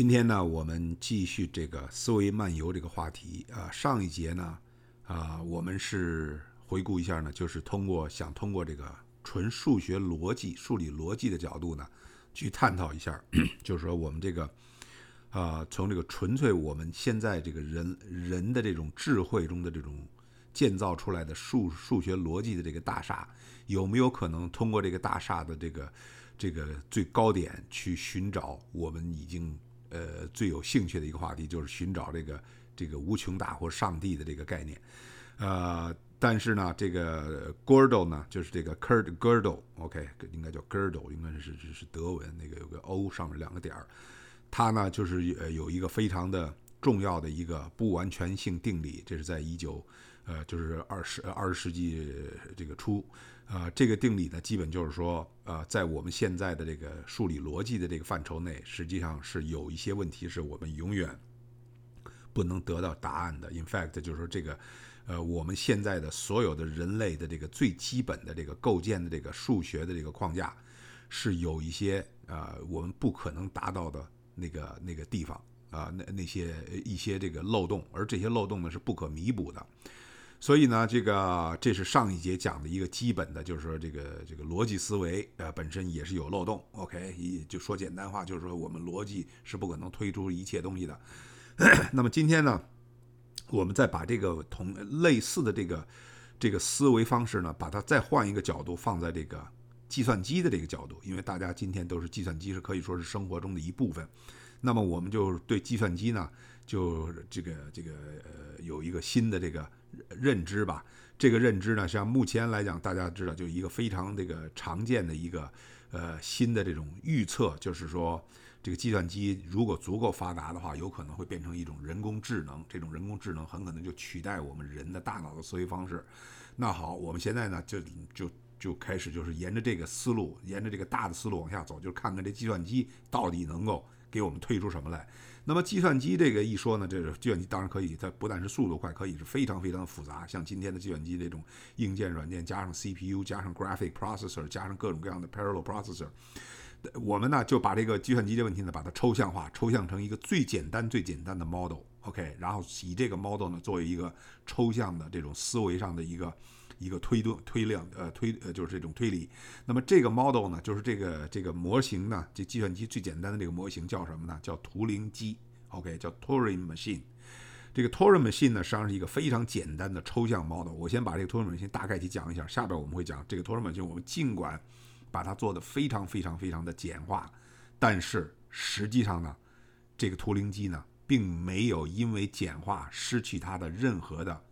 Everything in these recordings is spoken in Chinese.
今天呢，我们继续这个思维漫游这个话题啊。上一节呢，啊，我们是回顾一下呢，就是通过想通过这个纯数学逻辑、数理逻辑的角度呢，去探讨一下，就是说我们这个啊，从这个纯粹我们现在这个人人的这种智慧中的这种建造出来的数数学逻辑的这个大厦，有没有可能通过这个大厦的这个这个最高点去寻找我们已经。呃，最有兴趣的一个话题就是寻找这个这个无穷大或上帝的这个概念，呃，但是呢，这个 Gödel 呢，就是这个 Kurt Gödel，OK，应该叫 Gödel，应该是是是德文，那个有个 O 上面两个点儿，他呢就是呃有一个非常的重要的一个不完全性定理，这是在一九呃就是二十二十世纪这个初。啊，这个定理呢，基本就是说，呃，在我们现在的这个数理逻辑的这个范畴内，实际上是有一些问题是我们永远不能得到答案的。In fact，就是说这个，呃，我们现在的所有的人类的这个最基本的这个构建的这个数学的这个框架，是有一些呃我们不可能达到的那个那个地方啊，那那些一些这个漏洞，而这些漏洞呢是不可弥补的。所以呢，这个这是上一节讲的一个基本的，就是说这个这个逻辑思维，呃，本身也是有漏洞。OK，一就说简单话，就是说我们逻辑是不可能推出一切东西的。那么今天呢，我们再把这个同类似的这个这个思维方式呢，把它再换一个角度，放在这个计算机的这个角度，因为大家今天都是计算机，是可以说是生活中的一部分。那么我们就对计算机呢，就这个这个呃，有一个新的这个。认知吧，这个认知呢，像目前来讲，大家知道，就一个非常这个常见的一个呃新的这种预测，就是说，这个计算机如果足够发达的话，有可能会变成一种人工智能，这种人工智能很可能就取代我们人的大脑的思维方式。那好，我们现在呢，就就就开始就是沿着这个思路，沿着这个大的思路往下走，就看看这计算机到底能够给我们推出什么来。那么计算机这个一说呢，这个计算机当然可以，它不但是速度快，可以是非常非常复杂。像今天的计算机这种硬件软件，加上 CPU，加上 graphic processor，加上各种各样的 parallel processor，我们呢就把这个计算机的问题呢，把它抽象化，抽象成一个最简单最简单的 model，OK，然后以这个 model 呢作为一个抽象的这种思维上的一个。一个推断、推量，呃，推，呃，就是这种推理。那么这个 model 呢，就是这个这个模型呢，这计算机最简单的这个模型叫什么呢？叫图灵机。OK，叫 Turing machine。这个 Turing machine 呢，实际上是一个非常简单的抽象 model。我先把这个 Turing machine 大概去讲一下，下边我们会讲这个 Turing machine。我们尽管把它做的非常非常非常的简化，但是实际上呢，这个图灵机呢，并没有因为简化失去它的任何的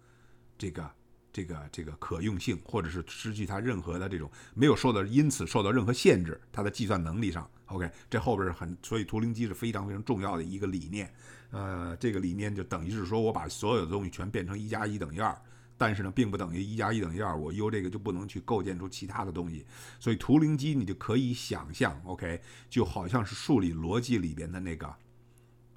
这个。这个这个可用性，或者是失去它任何的这种没有受到，因此受到任何限制，它的计算能力上，OK，这后边很，所以图灵机是非常非常重要的一个理念。呃，这个理念就等于是说我把所有的东西全变成一加一等于二，但是呢，并不等于一加一等于二，我用这个就不能去构建出其他的东西。所以图灵机你就可以想象，OK，就好像是数理逻辑里边的那个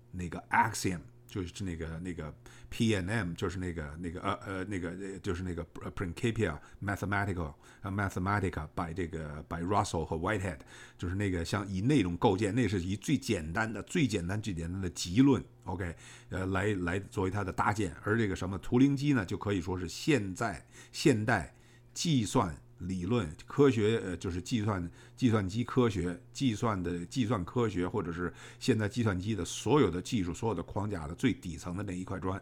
那个 axiom。就是那个那个 P N M，就是那个那个呃呃那个就是那个 Principia Mathematical 呃 Mathematica by 这个 by Russell 和 Whitehead，就是那个像以那种构建，那是以最简单的、最简单、最简单的集论，OK，呃来来作为它的搭建，而这个什么图灵机呢，就可以说是现在现代计算。理论科学，呃，就是计算计算机科学、计算的计算科学，或者是现在计算机的所有的技术、所有的框架的最底层的那一块砖。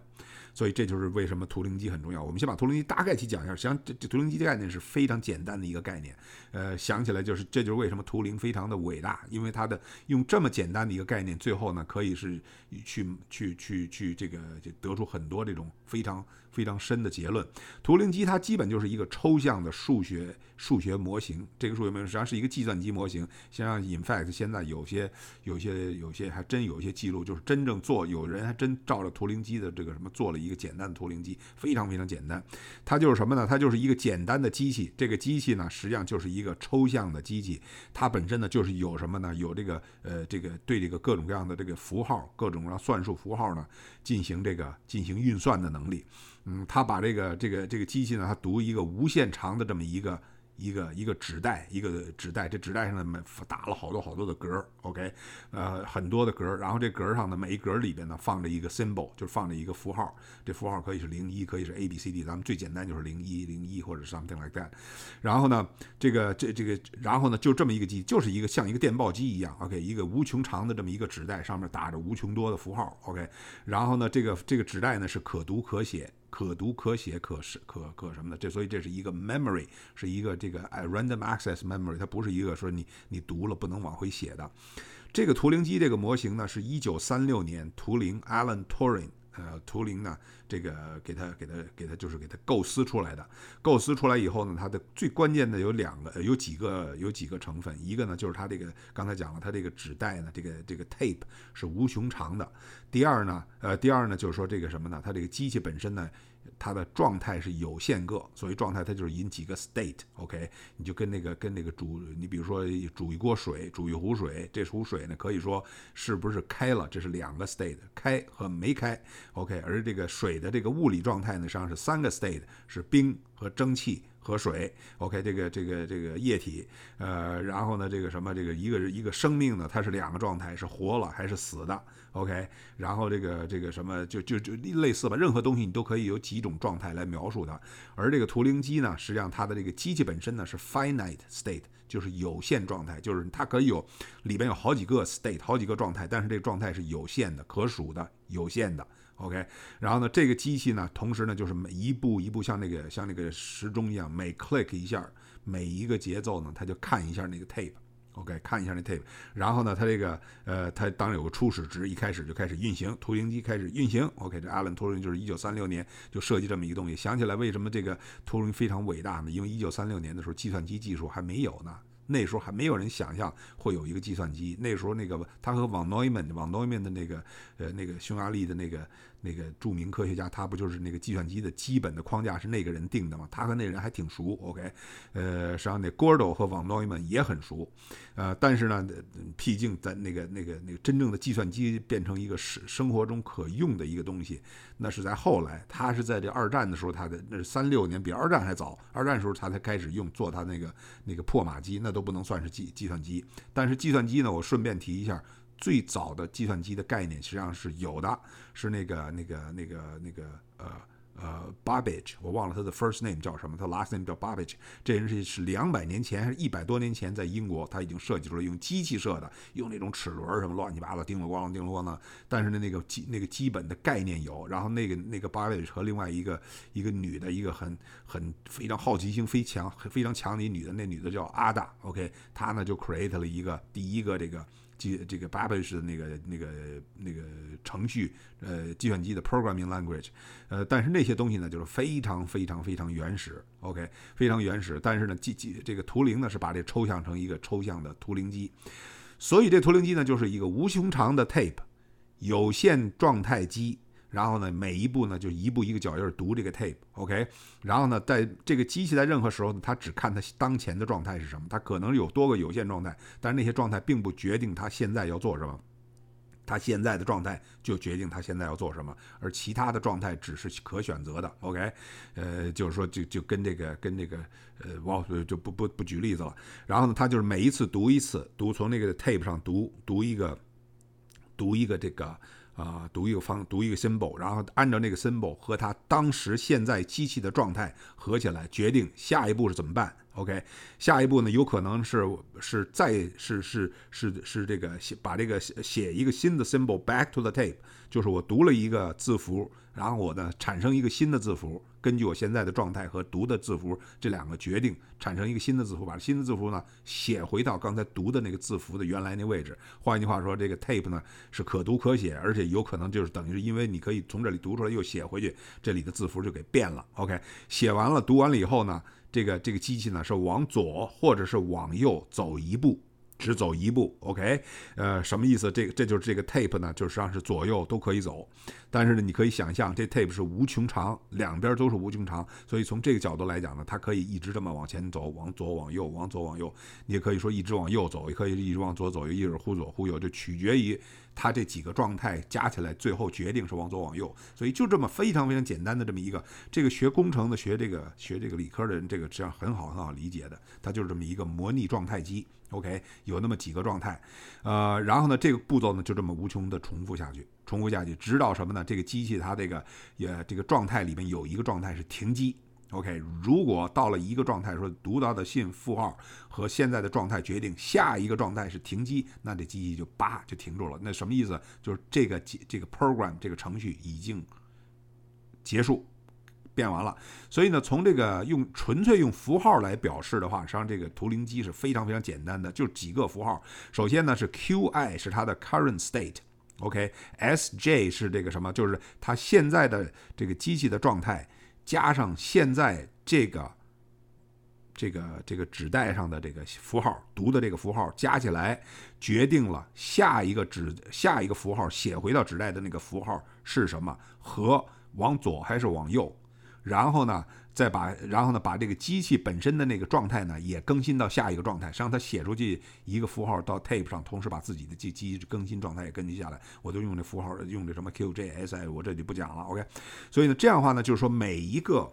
所以这就是为什么图灵机很重要。我们先把图灵机大概去讲一下。实际上，这这图灵机的概念是非常简单的一个概念。呃，想起来就是，这就是为什么图灵非常的伟大，因为它的用这么简单的一个概念，最后呢可以是去去去去这个就得出很多这种非常非常深的结论。图灵机它基本就是一个抽象的数学数学模型。这个数学模型实际上是一个计算机模型。像 In fact，现在有些有些有些还真有一些记录，就是真正做有人还真照着图灵机的这个什么做了一。一个简单的图灵机非常非常简单，它就是什么呢？它就是一个简单的机器。这个机器呢，实际上就是一个抽象的机器。它本身呢，就是有什么呢？有这个呃，这个对这个各种各样的这个符号，各种各样算术符号呢，进行这个进行运算的能力。嗯，它把这个这个这个机器呢，它读一个无限长的这么一个一个一个纸袋，一个纸袋，这纸袋上呢打了好多好多的格，OK，呃，很多的格，然后这格上呢每一格里边呢放着一个 symbol，就是放着一个符号，这符号可以是零一，可以是 A B C D，咱们最简单就是零一零一或者 something like that。然后呢，这个这这个，然后呢就这么一个机，就是一个像一个电报机一样，OK，一个无穷长的这么一个纸袋，上面打着无穷多的符号，OK，然后呢这个这个纸袋呢是可读可写。可读、可写、可是可可什么的，这所以这是一个 memory，是一个这个 random access memory，它不是一个说你你读了不能往回写的。这个图灵机这个模型呢，是一九三六年图灵 Alan Turing。呃，图灵呢，这个给他给他给他就是给他构思出来的。构思出来以后呢，它的最关键的有两个，有几个有几个成分。一个呢，就是它这个刚才讲了，它这个纸带呢，这个这个 tape 是无穷长的。第二呢，呃，第二呢，就是说这个什么呢？它这个机器本身呢。它的状态是有限个，所以状态它就是引几个 state，OK，你就跟那个跟那个煮，你比如说煮一锅水，煮一壶水，这壶水呢可以说是不是开了，这是两个 state，开和没开，OK，而这个水的这个物理状态呢实际上是三个 state，是冰和蒸汽。和水，OK，这个这个这个液体，呃，然后呢，这个什么，这个一个一个生命呢，它是两个状态，是活了还是死的，OK，然后这个这个什么，就就就类似吧，任何东西你都可以有几种状态来描述它。而这个图灵机呢，实际上它的这个机器本身呢是 finite state，就是有限状态，就是它可以有里边有好几个 state，好几个状态，但是这个状态是有限的、可数的、有限的。OK，然后呢，这个机器呢，同时呢，就是每一步一步像那个像那个时钟一样，每 click 一下，每一个节奏呢，它就看一下那个 tape OK，看一下那 tape，然后呢，它这个呃，它当然有个初始值，一开始就开始运行，图灵机开始运行，OK，这 Alan Turing 就是一九三六年就设计这么一个东西。想起来为什么这个图灵非常伟大呢？因为一九三六年的时候，计算机技术还没有呢。那时候还没有人想象会有一个计算机。那时候那个他和往诺伊曼，往诺伊曼的那个呃那个匈牙利的那个那个著名科学家，他不就是那个计算机的基本的框架是那个人定的吗？他和那人还挺熟。OK，呃，实际上那 Gordo 和往诺伊曼也很熟。呃，但是呢，毕竟在那个那个那个真正的计算机变成一个生生活中可用的一个东西，那是在后来。他是在这二战的时候，他的那是三六年，比二战还早。二战时候他才开始用做他那个那个破马机，那。都不能算是计计算机，但是计算机呢，我顺便提一下，最早的计算机的概念实际上是有的，是那个那个那个那个呃。呃，Babbage，我忘了他的 first name 叫什么，他 last name 叫 Babbage。这人是是两百年前还是一百多年前在英国，他已经设计出来用机器设的，用那种齿轮什么乱七八糟，叮了咣啷叮了咣啷。但是呢，那个基那个基本的概念有。然后那个那个 Babbage 和另外一个一个女的，一个很很非常好奇心非常非常强的一女的，那女的叫 Ada，OK，她呢就 create 了一个第一个这个。计这个 babash 的那个那个那个程序，呃，计算机的 programming language，呃，但是那些东西呢，就是非常非常非常原始，OK，非常原始。但是呢，计计这个图灵呢，是把这抽象成一个抽象的图灵机，所以这图灵机呢，就是一个无穷长的 tape，有限状态机。然后呢，每一步呢就一步一个脚印读这个 tape，OK。然后呢，在这个机器在任何时候呢，它只看它当前的状态是什么。它可能有多个有限状态，但是那些状态并不决定它现在要做什么。它现在的状态就决定它现在要做什么，而其他的状态只是可选择的，OK。呃，就是说，就就跟这个跟这个呃，我就不不不举例子了。然后呢，它就是每一次读一次，读从那个 tape 上读读一个读一个这个。啊，读一个方，读一个 symbol，然后按照那个 symbol 和他当时现在机器的状态合起来，决定下一步是怎么办。OK，下一步呢，有可能是是再是是是是这个写把这个写写一个新的 symbol back to the tape，就是我读了一个字符，然后我呢产生一个新的字符。根据我现在的状态和读的字符这两个决定，产生一个新的字符，把新的字符呢写回到刚才读的那个字符的原来那位置。换句话说，这个 tape 呢是可读可写，而且有可能就是等于是因为你可以从这里读出来又写回去，这里的字符就给变了。OK，写完了读完了以后呢，这个这个机器呢是往左或者是往右走一步。只走一步，OK，呃，什么意思？这个这就是这个 tape 呢，就实际上是左右都可以走。但是呢，你可以想象，这 tape 是无穷长，两边都是无穷长，所以从这个角度来讲呢，它可以一直这么往前走，往左往右，往左往右。你也可以说一直往右走，也可以一直往左走，一直忽左忽右，就取决于。它这几个状态加起来，最后决定是往左往右。所以就这么非常非常简单的这么一个，这个学工程的、学这个学这个理科的人，这个实际上很好很好理解的。它就是这么一个模拟状态机，OK，有那么几个状态，呃，然后呢，这个步骤呢就这么无穷的重复下去，重复下去，直到什么呢？这个机器它这个也这个状态里面有一个状态是停机。OK，如果到了一个状态，说读到的信负号和现在的状态决定下一个状态是停机，那这机器就叭就停住了。那什么意思？就是这个这个 program 这个程序已经结束变完了。所以呢，从这个用纯粹用符号来表示的话，实际上这个图灵机是非常非常简单的，就几个符号。首先呢是 QI 是它的 current state，OK，SJ 是这个什么？就是它现在的这个机器的状态。加上现在这个这个这个纸带上的这个符号读的这个符号加起来，决定了下一个纸下一个符号写回到纸带的那个符号是什么和往左还是往右，然后呢再把然后呢把这个机器本身的那个状态呢也更新到下一个状态，实际上它写出去一个符号到 tape 上，同时把自己的机机更新状态也更新下来，我就用这符号用这什么 QJSI，我这就不讲了，OK。所以呢这样的话呢就是说每一个。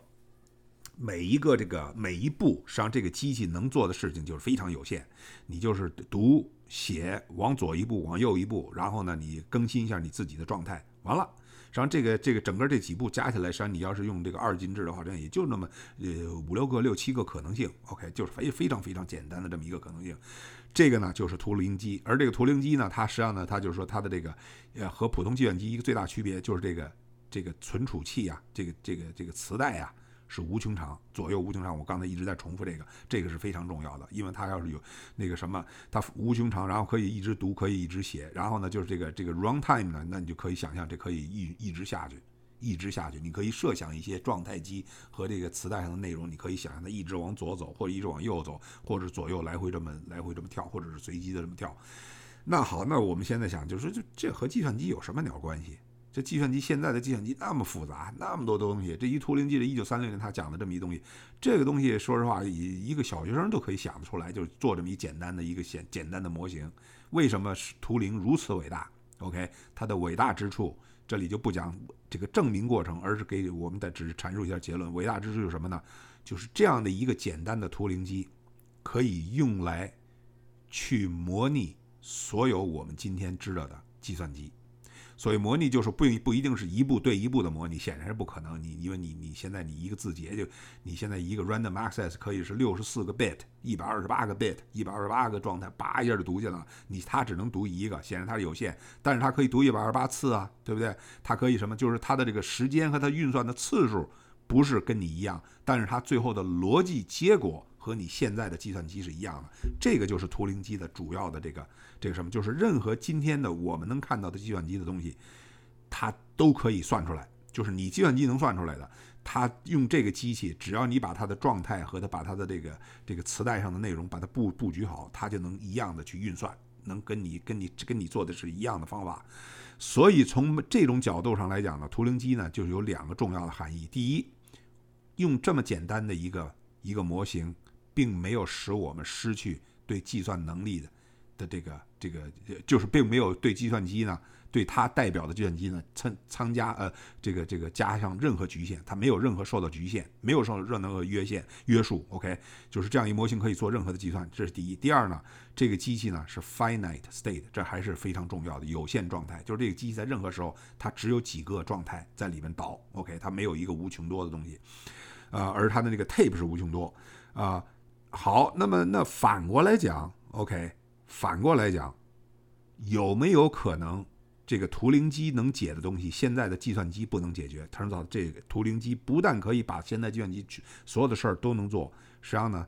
每一个这个每一步，实际上这个机器能做的事情就是非常有限。你就是读写，往左一步，往右一步，然后呢，你更新一下你自己的状态，完了。实际上这个这个整个这几步加起来，实际上你要是用这个二进制的话，这样也就那么呃五六个、六七个可能性。OK，就是非非常非常简单的这么一个可能性。这个呢就是图灵机，而这个图灵机呢，它实际上呢，它就是说它的这个呃和普通计算机一个最大区别就是这个这个存储器啊，这个这个这个磁带呀。是无穷长，左右无穷长。我刚才一直在重复这个，这个是非常重要的，因为它要是有那个什么，它无穷长，然后可以一直读，可以一直写，然后呢，就是这个这个 runtime 呢，那你就可以想象，这可以一一直下去，一直下去。你可以设想一些状态机和这个磁带上的内容，你可以想象它一直往左走，或者一直往右走，或者左右来回这么来回这么跳，或者是随机的这么跳。那好，那我们现在想，就是这这和计算机有什么鸟关系？这计算机现在的计算机那么复杂，那么多东西。这一图灵机的一九三六年他讲的这么一东西，这个东西说实话，一一个小学生都可以想得出来，就是做这么一简单的一个简简单的模型。为什么图灵如此伟大？OK，它的伟大之处，这里就不讲这个证明过程，而是给我们的只是阐述一下结论。伟大之处是什么呢？就是这样的一个简单的图灵机，可以用来去模拟所有我们今天知道的计算机。所以模拟就是不不一定是一步对一步的模拟，显然是不可能。你因为你你现在你一个字节就，你现在一个 random access 可以是六十四个 bit，一百二十八个 bit，一百二十八个状态，叭一下就读进了。你它只能读一个，显然它是有限，但是它可以读一百二十八次啊，对不对？它可以什么？就是它的这个时间和它运算的次数不是跟你一样，但是它最后的逻辑结果。和你现在的计算机是一样的，这个就是图灵机的主要的这个这个什么，就是任何今天的我们能看到的计算机的东西，它都可以算出来。就是你计算机能算出来的，它用这个机器，只要你把它的状态和它把它的这个这个磁带上的内容把它布布局好，它就能一样的去运算，能跟你跟你跟你做的是一样的方法。所以从这种角度上来讲呢，图灵机呢就是有两个重要的含义：第一，用这么简单的一个一个模型。并没有使我们失去对计算能力的的这个这个，就是并没有对计算机呢，对它代表的计算机呢，参参加呃这个这个加上任何局限，它没有任何受到局限，没有受到任何约限约束。OK，就是这样一模型可以做任何的计算，这是第一。第二呢，这个机器呢是 finite state，这还是非常重要的有限状态，就是这个机器在任何时候它只有几个状态在里面倒。OK，它没有一个无穷多的东西，呃，而它的这个 tape 是无穷多啊。好，那么那反过来讲，OK，反过来讲，有没有可能这个图灵机能解的东西，现在的计算机不能解决？他说，这个图灵机不但可以把现在计算机所有的事儿都能做，实际上呢，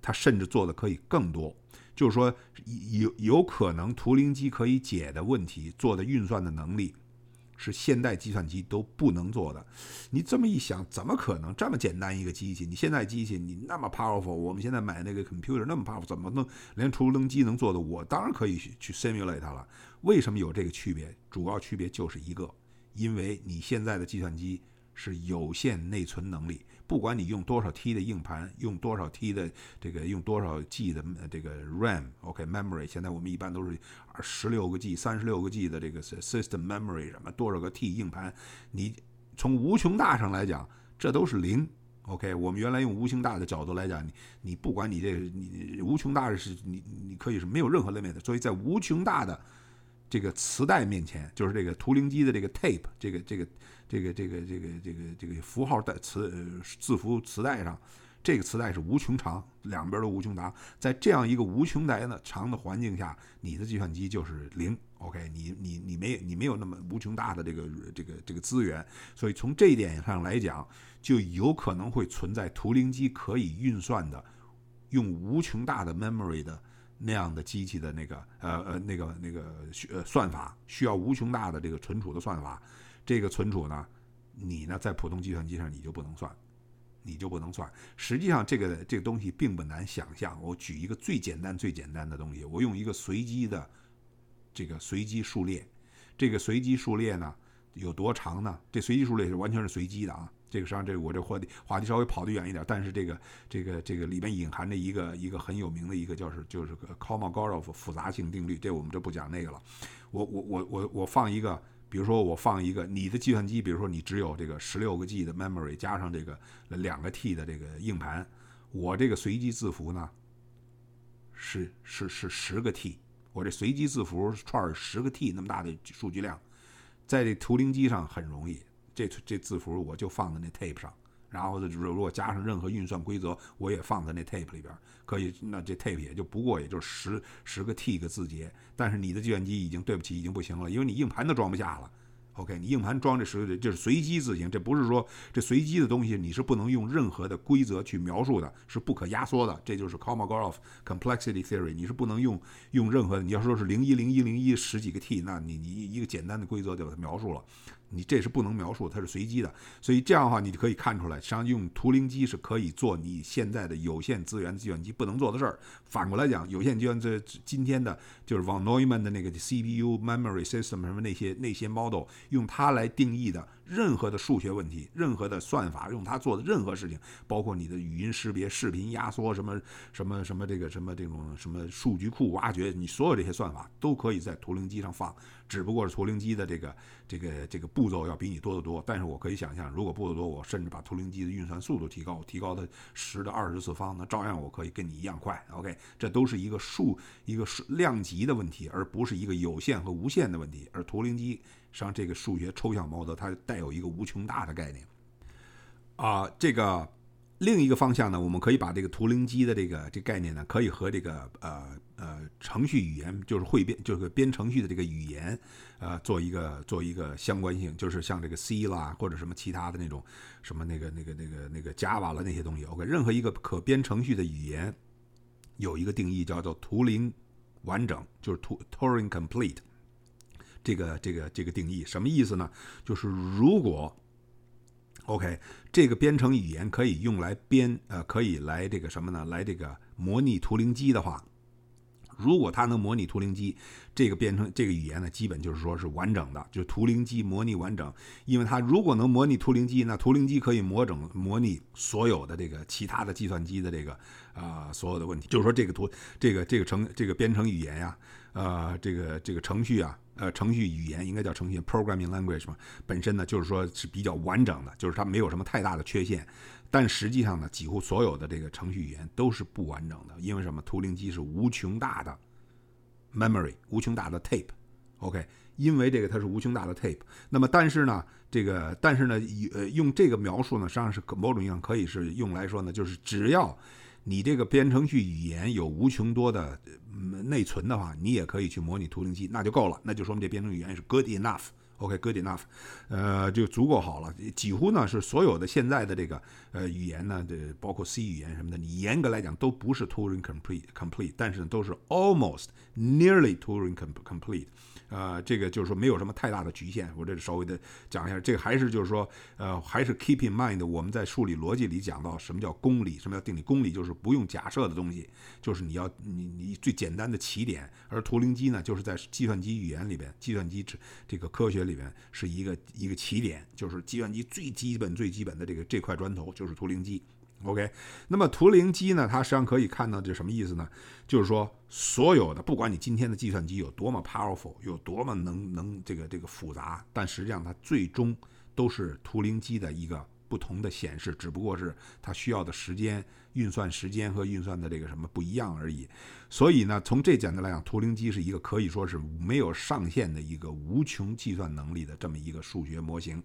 它甚至做的可以更多。就是说，有有可能图灵机可以解的问题，做的运算的能力。是现代计算机都不能做的。你这么一想，怎么可能这么简单一个机器？你现在机器你那么 powerful，我们现在买那个 computer 那么 powerful，怎么能连除能机能做的？我当然可以去 simulate 它了。为什么有这个区别？主要区别就是一个，因为你现在的计算机是有限内存能力，不管你用多少 T 的硬盘，用多少 T 的这个，用多少 G 的这个 RAM，OK，memory，现在我们一般都是十六个 G、三十六个 G 的这个 system memory，什么多少个 T 硬盘，你从无穷大上来讲，这都是零。OK，我们原来用无穷大的角度来讲，你你不管你这个你无穷大是你你可以是没有任何 limit 的，所以在无穷大的这个磁带面前，就是这个图灵机的这个 tape，这个这个这个这个这个这个这个符号带磁字符磁带上，这个磁带是无穷长，两边都无穷大，在这样一个无穷大的长的环境下，你的计算机就是零。OK，你你你没你没有那么无穷大的这个这个这个资源，所以从这一点上来讲，就有可能会存在图灵机可以运算的，用无穷大的 memory 的那样的机器的那个呃呃那个那个呃算法，需要无穷大的这个存储的算法。这个存储呢，你呢在普通计算机上你就不能算，你就不能算。实际上这个这个东西并不难想象。我举一个最简单最简单的东西，我用一个随机的。这个随机数列，这个随机数列呢有多长呢？这随机数列是完全是随机的啊。这个实际上，这个我这话题话题稍微跑得远一点，但是这个这个这个里面隐含着一个一个很有名的一个叫是就是个 Kolmogorov 复杂性定律。这我们就不讲那个了。我我我我我放一个，比如说我放一个你的计算机，比如说你只有这个十六个 G 的 memory 加上这个两个 T 的这个硬盘，我这个随机字符呢是是是十个 T。我这随机字符串十个 T 那么大的数据量，在这图灵机上很容易。这这字符我就放在那 tape 上，然后呢，如果加上任何运算规则，我也放在那 tape 里边，可以。那这 tape 也就不过也就十十个 T 个字节。但是你的计算机已经对不起，已经不行了，因为你硬盘都装不下了。OK，你硬盘装这十个就是随机字形，这不是说这随机的东西你是不能用任何的规则去描述的，是不可压缩的。这就是 Kolmogorov complexity theory，你是不能用用任何的。你要说是零一零一零一十几个 T，那你你一个简单的规则就把它描述了。你这是不能描述，它是随机的，所以这样的话，你就可以看出来，实际上用图灵机是可以做你现在的有限资源计算机不能做的事儿。反过来讲，有限计算这今天的就是 von Neumann 的那个 CPU memory system 什么那些那些 model，用它来定义的。任何的数学问题，任何的算法，用它做的任何事情，包括你的语音识别、视频压缩，什么什么什么这个什么这种什么数据库挖掘，你所有这些算法都可以在图灵机上放，只不过是图灵机的这个这个这个步骤要比你多得多。但是我可以想象，如果步骤多，我甚至把图灵机的运算速度提高，提高到十的二十次方，那照样我可以跟你一样快。OK，这都是一个数一个数量级的问题，而不是一个有限和无限的问题。而图灵机。上，这个数学抽象模的，它带有一个无穷大的概念。啊，这个另一个方向呢，我们可以把这个图灵机的这个这概念呢，可以和这个呃呃程序语言，就是汇编，就是编程序的这个语言，呃，做一个做一个相关性，就是像这个 C 啦，或者什么其他的那种什么那个那个那个那个 Java 了那些东西。OK，任何一个可编程序的语言，有一个定义叫做图灵完整，就是图 Turing complete。这个这个这个定义什么意思呢？就是如果，OK，这个编程语言可以用来编呃，可以来这个什么呢？来这个模拟图灵机的话，如果它能模拟图灵机，这个编程这个语言呢，基本就是说是完整的，就图灵机模拟完整。因为它如果能模拟图灵机，那图灵机可以模整模拟所有的这个其他的计算机的这个啊所有的问题。就是说这个图这个这个程这个编程语言呀，呃，这个这个程序啊。呃，程序语言应该叫程序 （programming language） 嘛，本身呢就是说是比较完整的，就是它没有什么太大的缺陷。但实际上呢，几乎所有的这个程序语言都是不完整的，因为什么？图灵机是无穷大的 memory，无穷大的 tape，OK？因为这个它是无穷大的 tape。那么，但是呢，这个但是呢，呃，用这个描述呢，实际上是某种意义上可以是用来说呢，就是只要。你这个编程序语言有无穷多的内存的话，你也可以去模拟图灵机，那就够了，那就说明这编程语言是 good enough。OK，good enough，呃，就足够好了。几乎呢是所有的现在的这个呃语言呢，这包括 C 语言什么的，你严格来讲都不是 Turing complete complete，但是呢都是 almost nearly Turing complete。呃，这个就是说没有什么太大的局限。我这稍微的讲一下，这个还是就是说，呃，还是 keep in mind 我们在数理逻辑里讲到什么叫公理，什么叫定理。公理就是不用假设的东西，就是你要你你最简单的起点。而图灵机呢，就是在计算机语言里边，计算机这这个科学。里边是一个一个起点，就是计算机最基本最基本的这个这块砖头就是图灵机。OK，那么图灵机呢，它实际上可以看到这什么意思呢？就是说所有的不管你今天的计算机有多么 powerful，有多么能能这个这个复杂，但实际上它最终都是图灵机的一个。不同的显示，只不过是它需要的时间、运算时间和运算的这个什么不一样而已。所以呢，从这角度来讲，图灵机是一个可以说是没有上限的一个无穷计算能力的这么一个数学模型，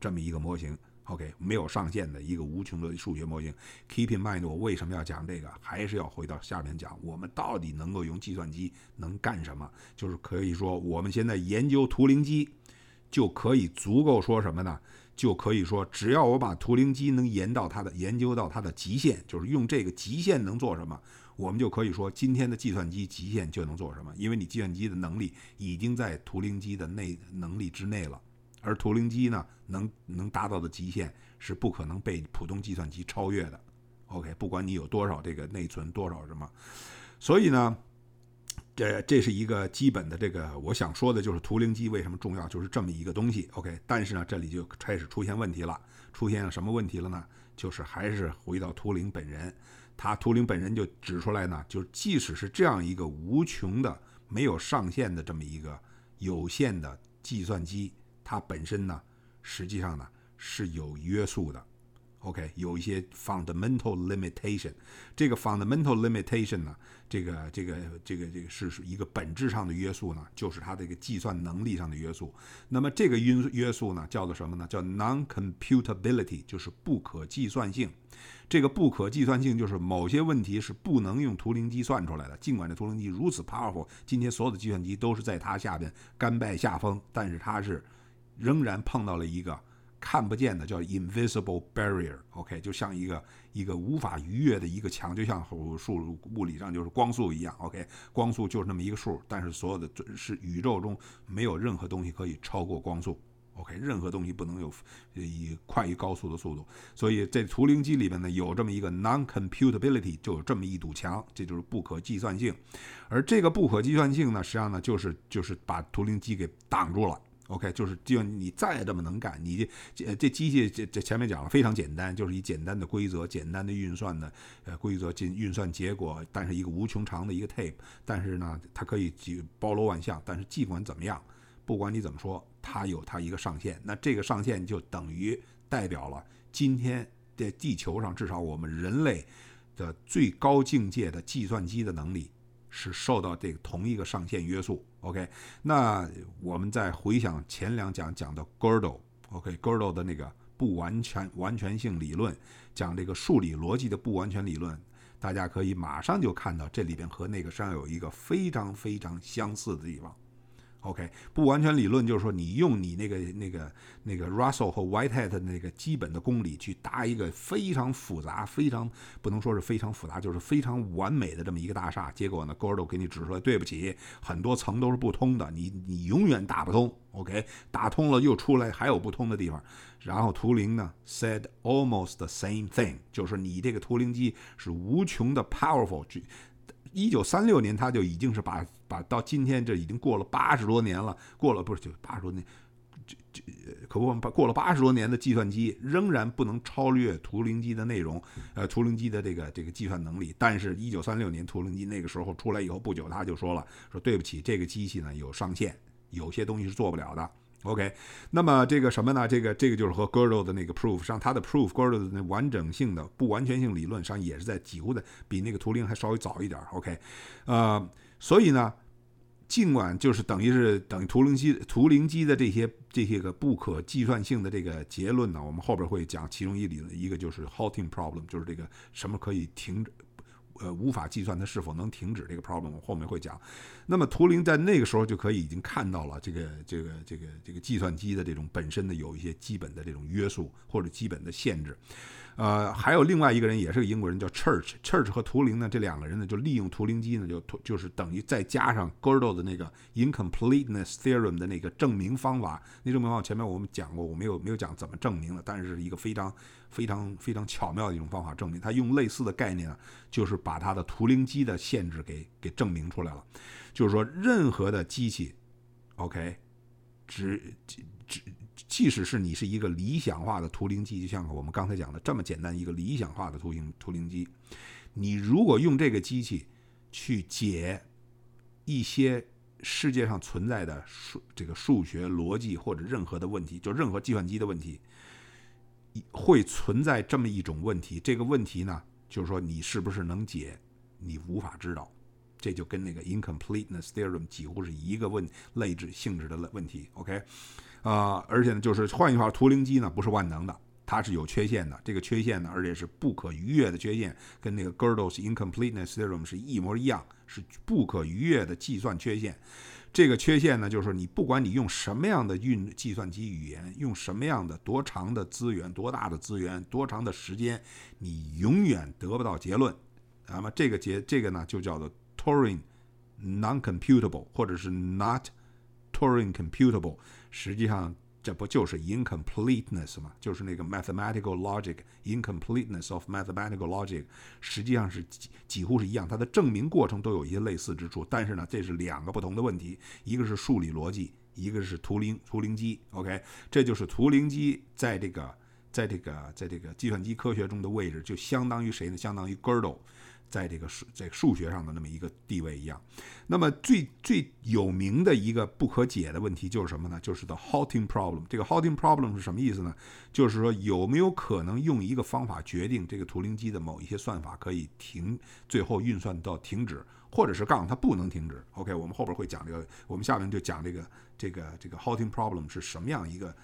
这么一个模型。OK，没有上限的一个无穷的数学模型。Keep in mind，我为什么要讲这个？还是要回到下面讲，我们到底能够用计算机能干什么？就是可以说，我们现在研究图灵机，就可以足够说什么呢？就可以说，只要我把图灵机能研到它的研究到它的极限，就是用这个极限能做什么，我们就可以说今天的计算机极限就能做什么。因为你计算机的能力已经在图灵机的内能力之内了，而图灵机呢，能能达到的极限是不可能被普通计算机超越的。OK，不管你有多少这个内存，多少什么，所以呢。这这是一个基本的这个，我想说的就是图灵机为什么重要，就是这么一个东西。OK，但是呢，这里就开始出现问题了，出现了什么问题了呢？就是还是回到图灵本人，他图灵本人就指出来呢，就是即使是这样一个无穷的、没有上限的这么一个有限的计算机，它本身呢，实际上呢是有约束的。OK，有一些 fundamental limitation。这个 fundamental limitation 呢，这个这个这个这个是一个本质上的约束呢，就是它的一个计算能力上的约束。那么这个约约束呢，叫做什么呢？叫 non-computability，就是不可计算性。这个不可计算性就是某些问题是不能用图灵机算出来的。尽管这图灵机如此 powerful，今天所有的计算机都是在它下边甘拜下风，但是它是仍然碰到了一个。看不见的叫 invisible barrier，OK，就像一个一个无法逾越的一个墙，就像数物理上就是光速一样，OK，光速就是那么一个数，但是所有的是宇宙中没有任何东西可以超过光速，OK，任何东西不能有以快于高速的速度，所以在图灵机里面呢有这么一个 non-computability，就有这么一堵墙，这就是不可计算性，而这个不可计算性呢，实际上呢就是就是把图灵机给挡住了。OK，就是就你再这么能干，你这这机器这这前面讲了非常简单，就是以简单的规则、简单的运算的呃规则进运算结果，但是一个无穷长的一个 tape，但是呢，它可以包罗万象。但是尽管怎么样，不管你怎么说，它有它一个上限。那这个上限就等于代表了今天在地球上至少我们人类的最高境界的计算机的能力。是受到这个同一个上限约束，OK？那我们再回想前两讲讲的 Gödel，OK？Gödel 的那个不完全完全性理论，讲这个数理逻辑的不完全理论，大家可以马上就看到这里边和那个上有一个非常非常相似的地方。OK，不完全理论就是说，你用你那个那个那个 Russell 和 Whitehead 那个基本的公理去搭一个非常复杂、非常不能说是非常复杂，就是非常完美的这么一个大厦。结果呢，Gödel 给你指出来，对不起，很多层都是不通的，你你永远打不通。OK，打通了又出来还有不通的地方。然后图灵呢 said almost the same thing，就是你这个图灵机是无穷的 powerful。一九三六年，他就已经是把把到今天，这已经过了八十多年了，过了不是就八十多年，这这可不过了八十多年的计算机仍然不能超越图灵机的内容，呃，图灵机的这个这个计算能力。但是，一九三六年图灵机那个时候出来以后不久，他就说了，说对不起，这个机器呢有上限，有些东西是做不了的。OK，那么这个什么呢？这个这个就是和 Gödel 的那个 proof 上，它的 proof，Gödel 的那完整性的不完全性理论上也是在几乎的比那个图灵还稍微早一点。OK，呃，所以呢，尽管就是等于是等于图灵机图灵机的这些这些个不可计算性的这个结论呢，我们后边会讲其中一理论，一个就是 halting problem，就是这个什么可以停止。呃，无法计算它是否能停止这个 problem，我后面会讲。那么图灵在那个时候就可以已经看到了这个这个这个这个计算机的这种本身的有一些基本的这种约束或者基本的限制。呃，还有另外一个人也是个英国人叫 Church，Church 和图灵呢这两个人呢就利用图灵机呢就就是等于再加上 Gödel 的那个 incompleteness theorem 的那个证明方法。那证明方法前面我们讲过，我没有没有讲怎么证明的，但是是一个非常。非常非常巧妙的一种方法证明，他用类似的概念呢，就是把他的图灵机的限制给给证明出来了。就是说，任何的机器，OK，只只即使是你是一个理想化的图灵机，就像我们刚才讲的这么简单一个理想化的图形图灵机，你如果用这个机器去解一些世界上存在的数这个数学逻辑或者任何的问题，就任何计算机的问题，会存在这么一种问题。这个问题呢，就是说你是不是能解，你无法知道。这就跟那个 incompleteness theorem 几乎是一个问类质性质的问题。OK，啊，而且呢，就是换句话说，图灵机呢不是万能的，它是有缺陷的。这个缺陷呢，而且是不可逾越的缺陷，跟那个 Gödel's incompleteness theorem 是一模一样，是不可逾越的计算缺陷。这个缺陷呢，就是你不管你用什么样的运计算机语言，用什么样的多长的资源、多大的资源、多长的时间，你永远得不到结论。那么这个结这个呢，就叫做 Turing non-computable，或者是 not Turing computable。实际上这不就是 incompleteness 吗？就是那个 mathematical logic incompleteness of mathematical logic，实际上是几几乎是一样，它的证明过程都有一些类似之处。但是呢，这是两个不同的问题，一个是数理逻辑，一个是图灵图灵机。OK，这就是图灵机在这个在这个在这个计算机科学中的位置，就相当于谁呢？相当于 Gödel。在这个数在数学上的那么一个地位一样，那么最最有名的一个不可解的问题就是什么呢？就是 the halting problem。这个 halting problem 是什么意思呢？就是说有没有可能用一个方法决定这个图灵机的某一些算法可以停，最后运算到停止，或者是告诉它不能停止。OK，我们后边会讲这个，我们下面就讲这个这个这个 halting problem 是什么样一个。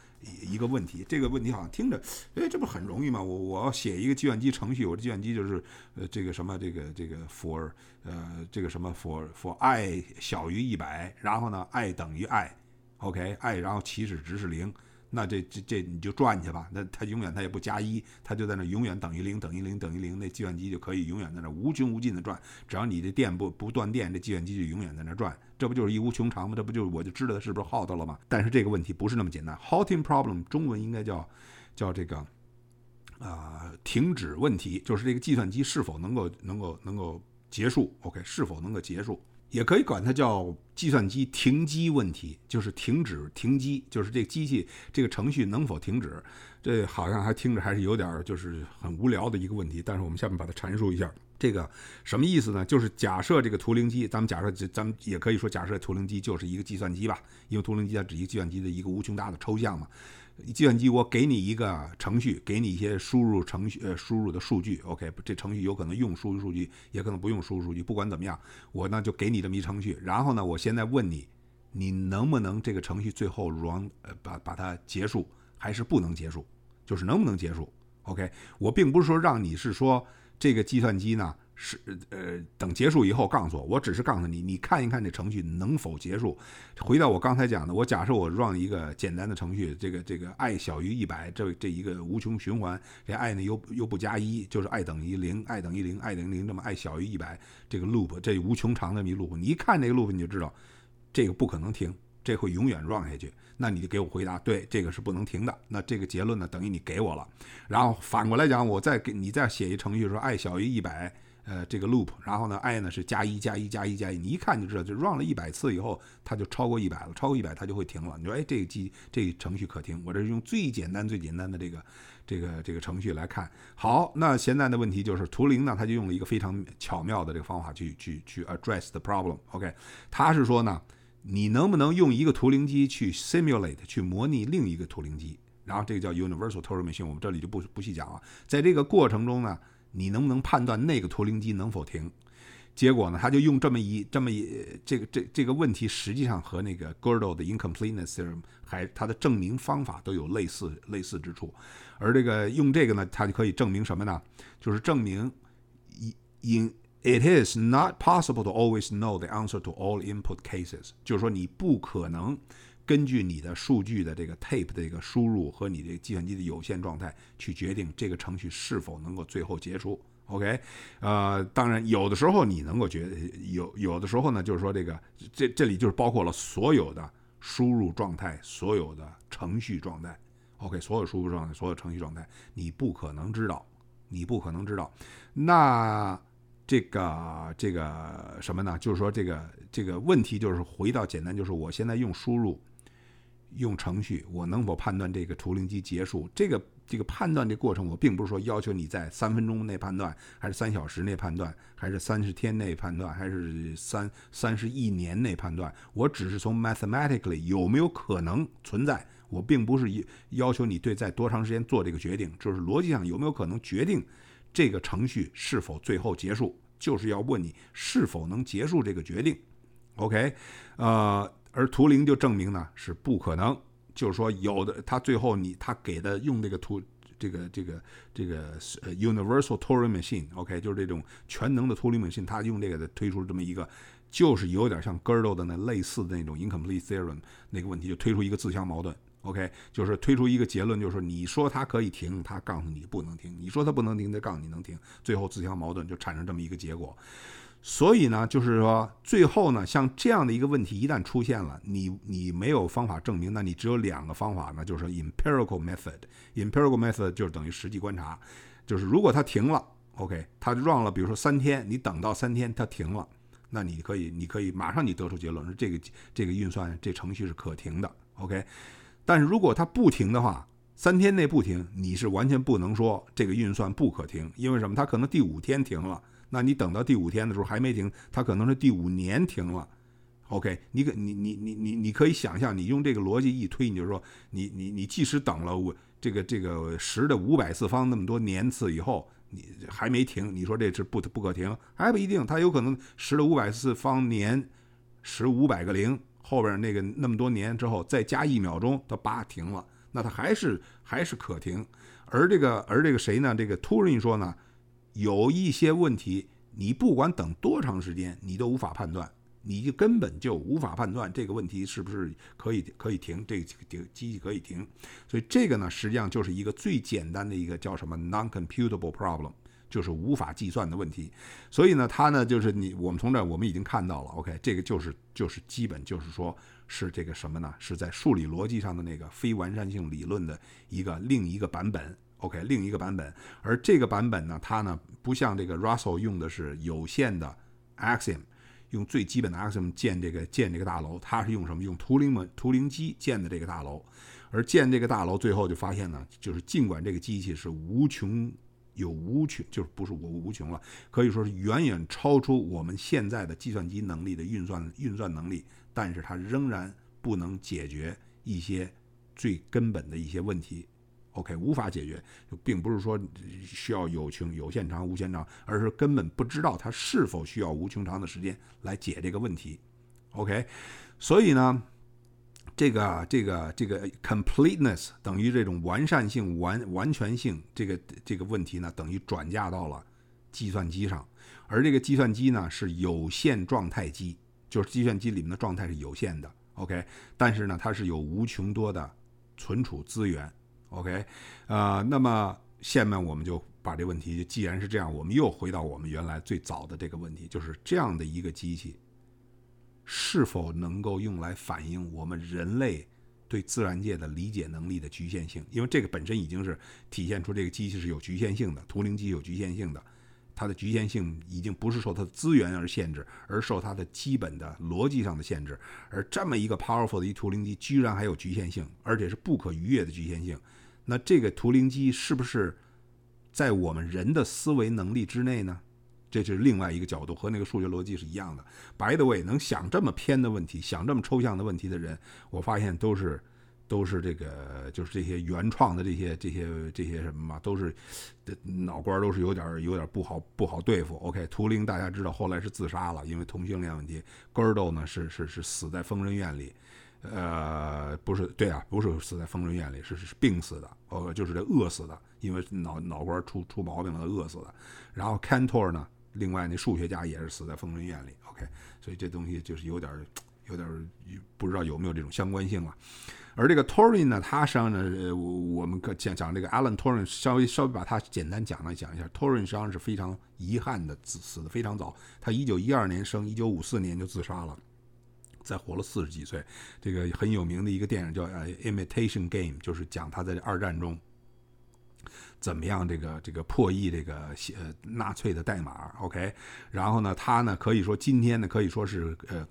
一个问题，这个问题好像听着，哎，这不很容易吗？我我要写一个计算机程序，我的计算机就是呃这个什么这个这个 for 呃这个什么 for for i 小于一百，然后呢 i 等于 i，OK，i 然后起始值是零。那这这这你就转去吧，那它永远它也不加一，它就在那永远等于零等于零等于零，那计算机就可以永远在那无穷无尽的转，只要你的电不不断电，这计算机就永远在那转，这不就是一无穷长吗？这不就是我就知道它是不是耗到了吗？但是这个问题不是那么简单，halting problem 中文应该叫叫这个啊停止问题，就是这个计算机是否能够能够能够结束？OK，是否能够结束？也可以管它叫计算机停机问题，就是停止停机，就是这个机器这个程序能否停止？这好像还听着还是有点就是很无聊的一个问题。但是我们下面把它阐述一下，这个什么意思呢？就是假设这个图灵机，咱们假设咱们也可以说假设图灵机就是一个计算机吧，因为图灵机它只一个计算机的一个无穷大的抽象嘛。计算机，我给你一个程序，给你一些输入程序呃输入的数据，OK，这程序有可能用输入数据，也可能不用输入数据。不管怎么样，我呢就给你这么一程序，然后呢，我现在问你，你能不能这个程序最后 run 呃把把它结束，还是不能结束？就是能不能结束？OK，我并不是说让你是说这个计算机呢。是呃，等结束以后告诉我，我只是告诉你，你看一看这程序能否结束。回到我刚才讲的，我假设我 run 一个简单的程序，这个这个 i 小于一百，这这一个无穷循环，这 i 呢又又不加一，就是 i 等于零，i 等于零，i 等于零，这么 i 小于一百，这个 loop 这无穷长的一 loop，你一看这个 loop 你就知道，这个不可能停，这会永远 run 下去。那你就给我回答，对，这个是不能停的。那这个结论呢，等于你给我了。然后反过来讲，我再给你再写一程序说 i 小于一百。呃，这个 loop，然后呢，i 呢是加一加一加一加一，你一看就知道，就 run 了一百次以后，它就超过一百了，超过一百它就会停了。你说，哎，这个机这个程序可停？我这是用最简单最简单的这个这个这个程序来看。好，那现在的问题就是图灵呢，他就用了一个非常巧妙的这个方法去去去 address the problem。OK，他是说呢，你能不能用一个图灵机去 simulate 去模拟另一个图灵机？然后这个叫 universal Turing machine，我们这里就不不细讲了。在这个过程中呢。你能不能判断那个图灵机能否停？结果呢，他就用这么一这么一这个这这个问题，实际上和那个 Gödel 的 incompleteness theorem 还它的证明方法都有类似类似之处。而这个用这个呢，它就可以证明什么呢？就是证明 in it is not possible to always know the answer to all input cases，就是说你不可能。根据你的数据的这个 tape 的这个输入和你这计算机的有限状态去决定这个程序是否能够最后结束。OK，呃，当然有的时候你能够觉得有，有的时候呢，就是说这个这这里就是包括了所有的输入状态，所有的程序状态。OK，所有输入状态，所有程序状态，你不可能知道，你不可能知道。那这个这个什么呢？就是说这个这个问题就是回到简单，就是我现在用输入。用程序，我能否判断这个图灵机结束？这个这个判断的过程，我并不是说要求你在三分钟内判断，还是三小时内判断，还是三十天内判断，还是三三十一年内判断。我只是从 mathematically 有没有可能存在，我并不是要求你对在多长时间做这个决定，就是逻辑上有没有可能决定这个程序是否最后结束，就是要问你是否能结束这个决定。OK，呃。而图灵就证明呢是不可能，就是说有的他最后你他给的用这个图这个这个这个呃 universal Turing machine，OK，就是这种全能的图灵 machine，他用这个的推出这么一个，就是有点像 Gödel 的那类似的那种 incomplete theorem 那个问题，就推出一个自相矛盾，OK，就是推出一个结论，就是你说它可以停，他告诉你不能停；你说它不能停，他告诉你能停，最后自相矛盾就产生这么一个结果。所以呢，就是说，最后呢，像这样的一个问题一旦出现了，你你没有方法证明，那你只有两个方法呢，就是 empirical method。empirical method 就是等于实际观察，就是如果它停了，OK，它 run 了，比如说三天，你等到三天它停了，那你可以你可以马上你得出结论是这个这个运算这程序是可停的，OK。但是如果它不停的话，三天内不停，你是完全不能说这个运算不可停，因为什么？它可能第五天停了。那你等到第五天的时候还没停，它可能是第五年停了。OK，你可你你你你你可以想象，你用这个逻辑一推，你就说你你你即使等了五这个这个十的五百次方那么多年次以后，你还没停，你说这是不不可停？还不一定，它有可能十的五百次方年十五百个零后边那个那么多年之后再加一秒钟，它叭停了，那它还是还是可停。而这个而这个谁呢？这个 Turing 说呢？有一些问题，你不管等多长时间，你都无法判断，你就根本就无法判断这个问题是不是可以可以停，这个机机器可以停。所以这个呢，实际上就是一个最简单的一个叫什么 non-computable problem，就是无法计算的问题。所以呢，它呢就是你我们从这我们已经看到了，OK，这个就是就是基本就是说是这个什么呢？是在数理逻辑上的那个非完善性理论的一个另一个版本。OK，另一个版本，而这个版本呢，它呢不像这个 Russell 用的是有限的 axiom，用最基本的 axiom 建这个建这个大楼，它是用什么？用图灵门图灵机建的这个大楼，而建这个大楼最后就发现呢，就是尽管这个机器是无穷有无穷，就是不是我无穷了，可以说是远远超出我们现在的计算机能力的运算运算能力，但是它仍然不能解决一些最根本的一些问题。OK，无法解决，就并不是说需要有穷有限长、无限长，而是根本不知道它是否需要无穷长的时间来解这个问题。OK，所以呢，这个这个这个 completeness 等于这种完善性、完完全性这个这个问题呢，等于转嫁到了计算机上，而这个计算机呢是有限状态机，就是计算机里面的状态是有限的。OK，但是呢，它是有无穷多的存储资源。OK，呃，那么下面我们就把这问题，既然是这样，我们又回到我们原来最早的这个问题，就是这样的一个机器，是否能够用来反映我们人类对自然界的理解能力的局限性？因为这个本身已经是体现出这个机器是有局限性的，图灵机有局限性的。它的局限性已经不是受它的资源而限制，而受它的基本的逻辑上的限制。而这么一个 powerful 的一图灵机，居然还有局限性，而且是不可逾越的局限性。那这个图灵机是不是在我们人的思维能力之内呢？这是另外一个角度，和那个数学逻辑是一样的。By the way，能想这么偏的问题，想这么抽象的问题的人，我发现都是。都是这个，就是这些原创的这些这些这些什么嘛，都是脑瓜都是有点有点不好不好对付。OK，图灵大家知道后来是自杀了，因为同性恋问题。Gödel 呢是是是死在疯人院里，呃，不是对啊，不是死在疯人院里，是是病死的，呃，就是这饿死的，因为脑脑瓜出出毛病了饿死的。然后 Cantor 呢，另外那数学家也是死在疯人院里。OK，所以这东西就是有点有点不知道有没有这种相关性了。而这个 Turing 呢，他实际上呢，我们讲讲这个 Alan Turing，稍微稍微把他简单讲了讲一下。Turing 实际上是非常遗憾的，死死的非常早。他一九一二年生，一九五四年就自杀了，再活了四十几岁。这个很有名的一个电影叫《呃 Imitation Game》，就是讲他在二战中怎么样这个这个破译这个呃纳粹的代码。OK，然后呢，他呢可以说今天呢可以说是呃。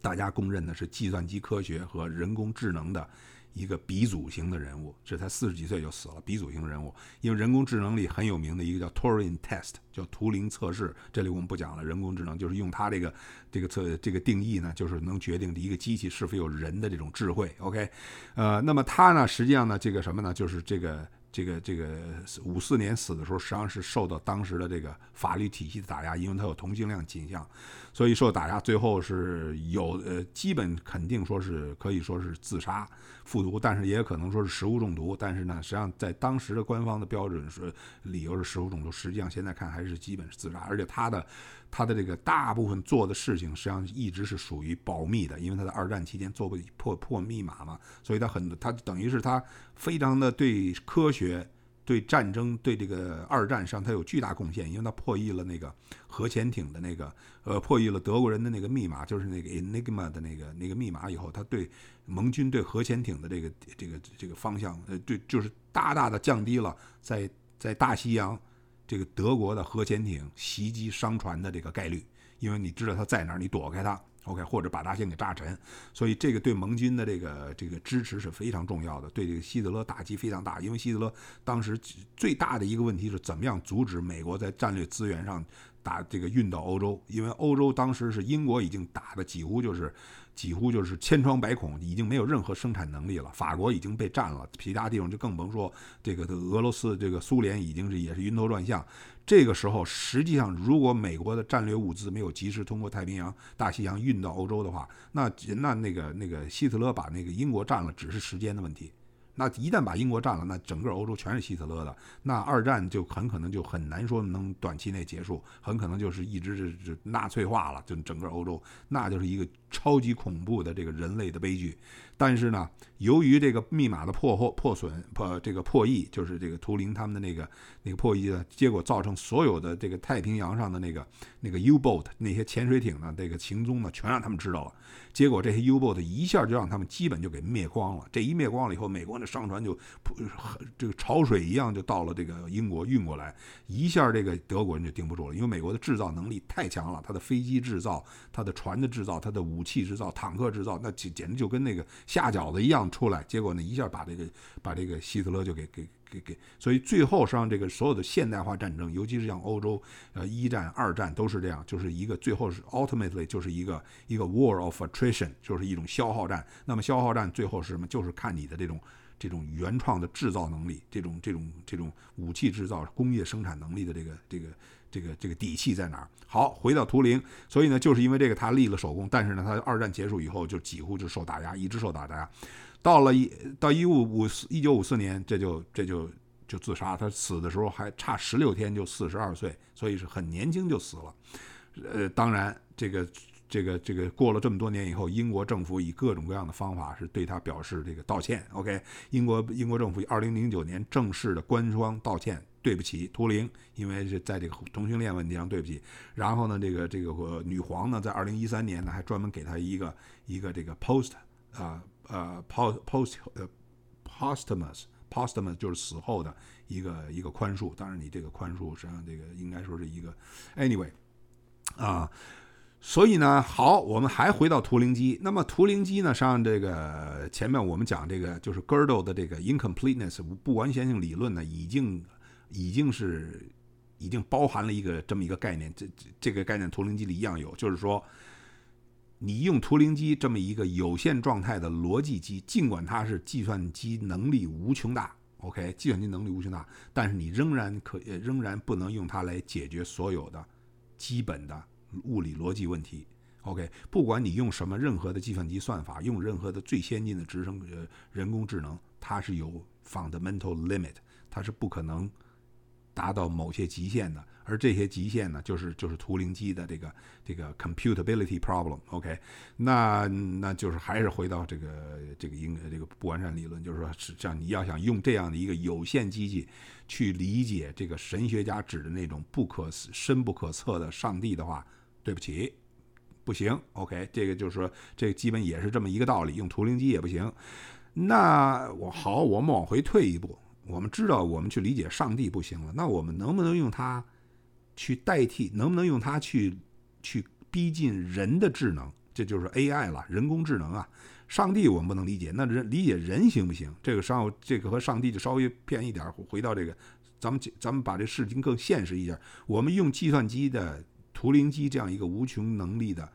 大家公认的是计算机科学和人工智能的。一个鼻祖型的人物，这才四十几岁就死了。鼻祖型人物，因为人工智能里很有名的一个叫 Turing Test，叫图灵测试。这里我们不讲了。人工智能就是用它这个这个测这个定义呢，就是能决定一个机器是否有人的这种智慧。OK，呃，那么它呢，实际上呢，这个什么呢，就是这个。这个这个五四年死的时候，实际上是受到当时的这个法律体系的打压，因为他有同性恋倾向，所以受打压，最后是有呃，基本肯定说是可以说是自杀、服毒，但是也可能说是食物中毒。但是呢，实际上在当时的官方的标准是理由是食物中毒，实际上现在看还是基本是自杀，而且他的。他的这个大部分做的事情，实际上一直是属于保密的，因为他在二战期间做过破破密码嘛，所以他很他等于是他非常的对科学、对战争、对这个二战上他有巨大贡献，因为他破译了那个核潜艇的那个呃破译了德国人的那个密码，就是那个 Enigma 的那个那个密码以后，他对盟军对核潜艇的这个这个这个方向呃对就是大大的降低了在在大西洋。这个德国的核潜艇袭击商船的这个概率，因为你知道它在哪儿，你躲开它，OK，或者把它先给炸沉，所以这个对盟军的这个这个支持是非常重要的，对这个希特勒打击非常大。因为希特勒当时最大的一个问题是怎么样阻止美国在战略资源上打这个运到欧洲，因为欧洲当时是英国已经打的几乎就是。几乎就是千疮百孔，已经没有任何生产能力了。法国已经被占了，其他地方就更甭说。这个俄罗斯、这个苏联已经是也是晕头转向。这个时候，实际上如果美国的战略物资没有及时通过太平洋、大西洋运到欧洲的话，那那那个那个希特勒把那个英国占了，只是时间的问题。那一旦把英国占了，那整个欧洲全是希特勒的，那二战就很可能就很难说能短期内结束，很可能就是一直是是纳粹化了，就整个欧洲，那就是一个超级恐怖的这个人类的悲剧。但是呢，由于这个密码的破获、破损、破这个破译，就是这个图灵他们的那个那个破译的结果，造成所有的这个太平洋上的那个那个 U-boat 那些潜水艇呢，这个行踪呢，全让他们知道了。结果这些 U-boat 一下就让他们基本就给灭光了。这一灭光了以后，美国的商船就这个潮水一样就到了这个英国运过来，一下这个德国人就顶不住了，因为美国的制造能力太强了，它的飞机制造、它的船的制造、它的武武器制造、坦克制造，那简简直就跟那个。下饺子一样出来，结果呢一下把这个把这个希特勒就给给给给，所以最后实际上这个所有的现代化战争，尤其是像欧洲，呃一战、二战都是这样，就是一个最后是 ultimately 就是一个一个 war of attrition，就是一种消耗战。那么消耗战最后是什么？就是看你的这种这种原创的制造能力，这种这种这种武器制造、工业生产能力的这个这个。这个这个底气在哪儿？好，回到图灵，所以呢，就是因为这个他立了首功，但是呢，他二战结束以后就几乎就受打压，一直受打压。到了一到一五五四一九五四年，这就这就就自杀。他死的时候还差十六天就四十二岁，所以是很年轻就死了。呃，当然这个。这个这个过了这么多年以后，英国政府以各种各样的方法是对他表示这个道歉。OK，英国英国政府二零零九年正式的官方道歉，对不起图灵，因为是在这个同性恋问题上对不起。然后呢，这个这个女皇呢，在二零一三年呢，还专门给他一个一个这个 post 啊呃 post post 呃 posthumous posthumous 就是死后的一个一个宽恕。当然，你这个宽恕实际上这个应该说是一个 anyway 啊。所以呢，好，我们还回到图灵机。那么图灵机呢，上这个前面我们讲这个就是 Gödel 的这个 incompleteness 不完全性理论呢，已经已经是已经包含了一个这么一个概念。这这这个概念图灵机里一样有，就是说，你用图灵机这么一个有限状态的逻辑机，尽管它是计算机能力无穷大，OK，计算机能力无穷大，但是你仍然可仍然不能用它来解决所有的基本的。物理逻辑问题，OK，不管你用什么任何的计算机算法，用任何的最先进的直升呃人工智能，它是有 fundamental limit，它是不可能达到某些极限的。而这些极限呢，就是就是图灵机的这个这个 computability problem，OK，那那就是还是回到这个这个应这个不完善理论，就是说，是像你要想用这样的一个有限机器去理解这个神学家指的那种不可深不可测的上帝的话。对不起，不行。OK，这个就是说，这基本也是这么一个道理。用图灵机也不行。那我好，我们往回退一步，我们知道我们去理解上帝不行了。那我们能不能用它去代替？能不能用它去去逼近人的智能？这就是 AI 了，人工智能啊。上帝我们不能理解，那人理解人行不行？这个稍这个和上帝就稍微偏一点，回到这个，咱们咱们把这事情更现实一点。我们用计算机的图灵机这样一个无穷能力的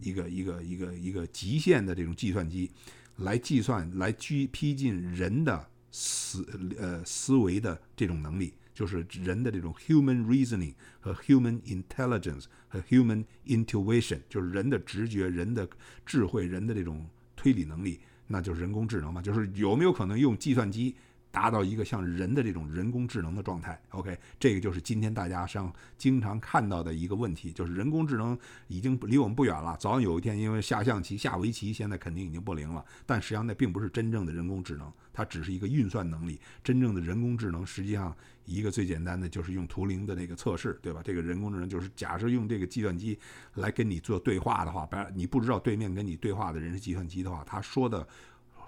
一个一个一个一个极限的这种计算机来计算，来批批进人的思呃思维的这种能力。就是人的这种 human reasoning 和 human intelligence 和 human intuition，就是人的直觉、人的智慧、人的这种推理能力，那就是人工智能嘛。就是有没有可能用计算机？达到一个像人的这种人工智能的状态，OK，这个就是今天大家上经常看到的一个问题，就是人工智能已经离我们不远了。早晚有一天，因为下象棋、下围棋现在肯定已经不灵了，但实际上那并不是真正的人工智能，它只是一个运算能力。真正的人工智能，实际上一个最简单的就是用图灵的那个测试，对吧？这个人工智能就是假设用这个计算机来跟你做对话的话，不，你不知道对面跟你对话的人是计算机的话，他说的。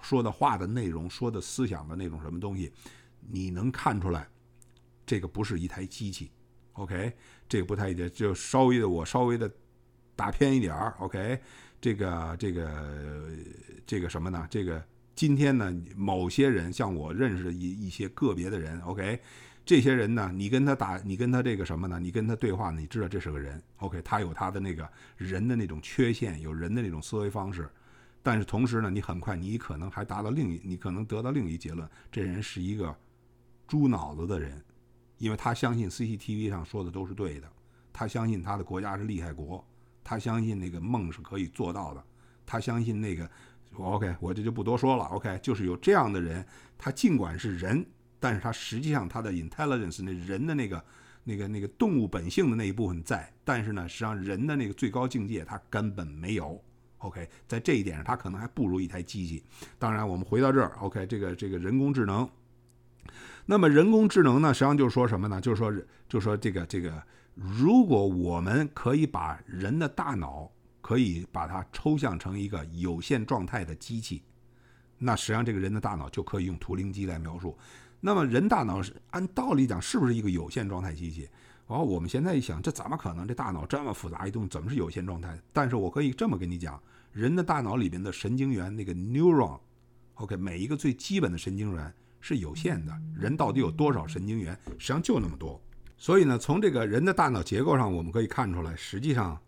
说的话的内容，说的思想的那种什么东西，你能看出来，这个不是一台机器，OK，这个不太一点，就稍微的我稍微的打偏一点儿，OK，这个这个这个什么呢？这个今天呢，某些人像我认识的一一些个别的人，OK，这些人呢，你跟他打，你跟他这个什么呢？你跟他对话，你知道这是个人，OK，他有他的那个人的那种缺陷，有人的那种思维方式。但是同时呢，你很快你可能还达到另一，你可能得到另一结论：这人是一个猪脑子的人，因为他相信 CCTV 上说的都是对的，他相信他的国家是厉害国，他相信那个梦是可以做到的，他相信那个 OK，我这就不多说了。OK，就是有这样的人，他尽管是人，但是他实际上他的 intelligence 那人的那个那个那个动物本性的那一部分在，但是呢，实际上人的那个最高境界他根本没有。OK，在这一点上，它可能还不如一台机器。当然，我们回到这儿，OK，这个这个人工智能。那么人工智能呢，实际上就是说什么呢？就是说，就是说这个这个，如果我们可以把人的大脑可以把它抽象成一个有限状态的机器，那实际上这个人的大脑就可以用图灵机来描述。那么人大脑是按道理讲是不是一个有限状态机器？然后我们现在一想，这怎么可能？这大脑这么复杂一动，怎么是有限状态？但是我可以这么跟你讲。人的大脑里边的神经元，那个 neuron，OK，每一个最基本的神经元是有限的。人到底有多少神经元？实际上就那么多。所以呢，从这个人的大脑结构上，我们可以看出来，实际上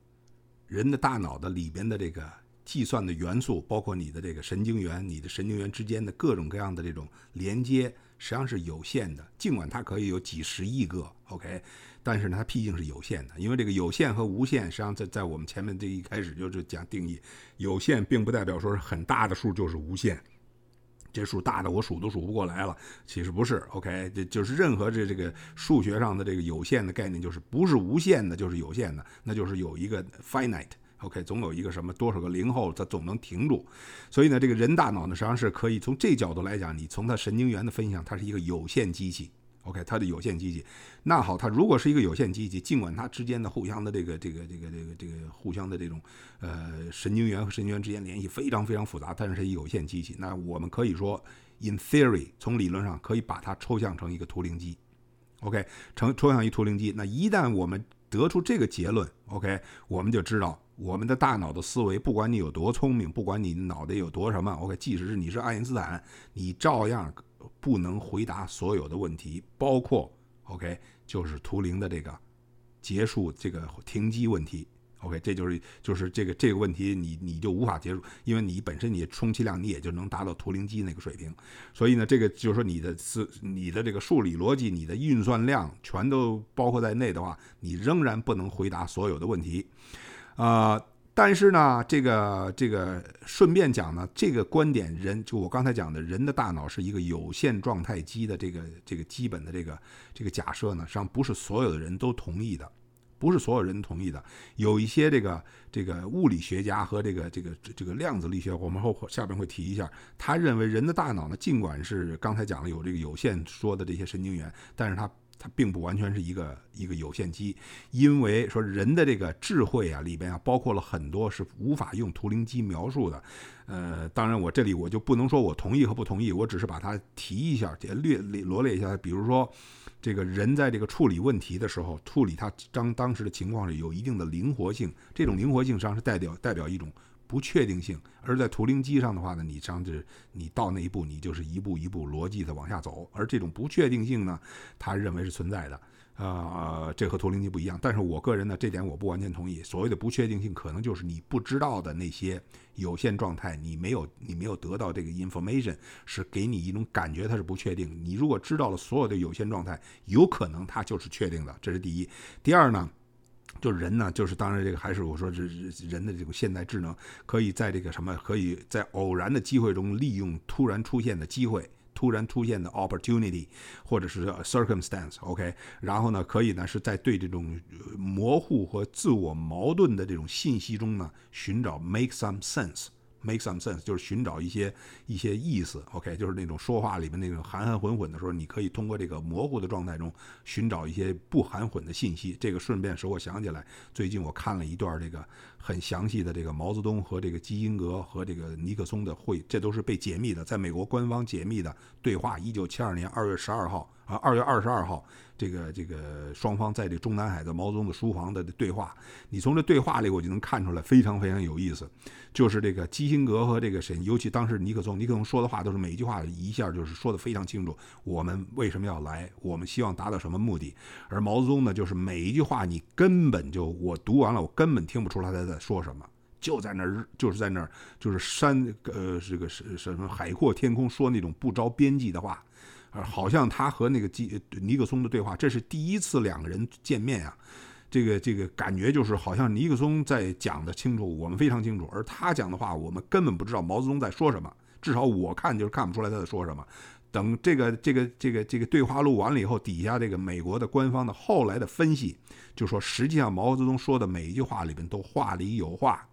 人的大脑的里边的这个计算的元素，包括你的这个神经元、你的神经元之间的各种各样的这种连接，实际上是有限的。尽管它可以有几十亿个，OK。但是呢，它毕竟是有限的，因为这个有限和无限，实际上在在我们前面这一开始就是讲定义，有限并不代表说是很大的数就是无限，这数大的我数都数不过来了，其实不是，OK，这就是任何这这个数学上的这个有限的概念，就是不是无限的，就是有限的，那就是有一个 finite，OK，总有一个什么多少个零后，它总能停住，所以呢，这个人大脑呢，实际上是可以从这角度来讲，你从它神经元的分享，它是一个有限机器。OK，它的有限机器，那好，它如果是一个有限机器，尽管它之间的互相的这个这个这个这个这个互相的这种呃神经元和神经元之间联系非常非常复杂，但是是有限机器，那我们可以说，in theory，从理论上可以把它抽象成一个图灵机。OK，成抽象一图灵机，那一旦我们得出这个结论，OK，我们就知道我们的大脑的思维，不管你有多聪明，不管你脑袋有多什么，OK，即使是你是爱因斯坦，你照样。不能回答所有的问题，包括 OK，就是图灵的这个结束这个停机问题。OK，这就是就是这个这个问题，你你就无法结束，因为你本身你充其量你也就能达到图灵机那个水平。所以呢，这个就是说你的思你的这个数理逻辑、你的运算量全都包括在内的话，你仍然不能回答所有的问题，啊。但是呢，这个这个顺便讲呢，这个观点人就我刚才讲的人的大脑是一个有限状态机的这个这个基本的这个这个假设呢，实际上不是所有的人都同意的，不是所有人同意的。有一些这个这个物理学家和这个这个这个量子力学，我们后下边会提一下，他认为人的大脑呢，尽管是刚才讲了有这个有限说的这些神经元，但是它它并不完全是一个一个有限机，因为说人的这个智慧啊里边啊包括了很多是无法用图灵机描述的。呃，当然我这里我就不能说我同意和不同意，我只是把它提一下，略罗列一下。比如说，这个人在这个处理问题的时候，处理他当当时的情况是有一定的灵活性，这种灵活性实际上是代表代表一种。不确定性，而在图灵机上的话呢，你上是你到那一步，你就是一步一步逻辑的往下走，而这种不确定性呢，他认为是存在的，呃，这和图灵机不一样。但是我个人呢，这点我不完全同意。所谓的不确定性，可能就是你不知道的那些有限状态，你没有你没有得到这个 information，是给你一种感觉它是不确定。你如果知道了所有的有限状态，有可能它就是确定的，这是第一。第二呢？就人呢，就是当然这个还是我说这人的这种现代智能，可以在这个什么，可以在偶然的机会中利用突然出现的机会，突然出现的 opportunity，或者是 circumstance，OK，然后呢，可以呢是在对这种模糊和自我矛盾的这种信息中呢，寻找 make some sense。Make some sense，就是寻找一些一些意思，OK，就是那种说话里面那种含含混混的时候，你可以通过这个模糊的状态中寻找一些不含混的信息。这个顺便使我想起来，最近我看了一段这个很详细的这个毛泽东和这个基辛格和这个尼克松的会，这都是被解密的，在美国官方解密的对话。一九七二年二月十二号啊，二月二十二号。这个这个双方在这中南海的毛泽东的书房的对话，你从这对话里我就能看出来非常非常有意思，就是这个基辛格和这个谁，尤其当时尼克松，尼克松说的话都是每一句话一下就是说的非常清楚，我们为什么要来，我们希望达到什么目的，而毛泽东呢，就是每一句话你根本就我读完了，我根本听不出来他在说什么，就在那儿就是在那儿就是山呃这个是什么海阔天空说那种不着边际的话。好像他和那个基尼克松的对话，这是第一次两个人见面啊。这个这个感觉就是好像尼克松在讲的清楚，我们非常清楚，而他讲的话我们根本不知道毛泽东在说什么。至少我看就是看不出来他在说什么。等这个这个这个这个对话录完了以后，底下这个美国的官方的后来的分析就说，实际上毛泽东说的每一句话里边都话里有话。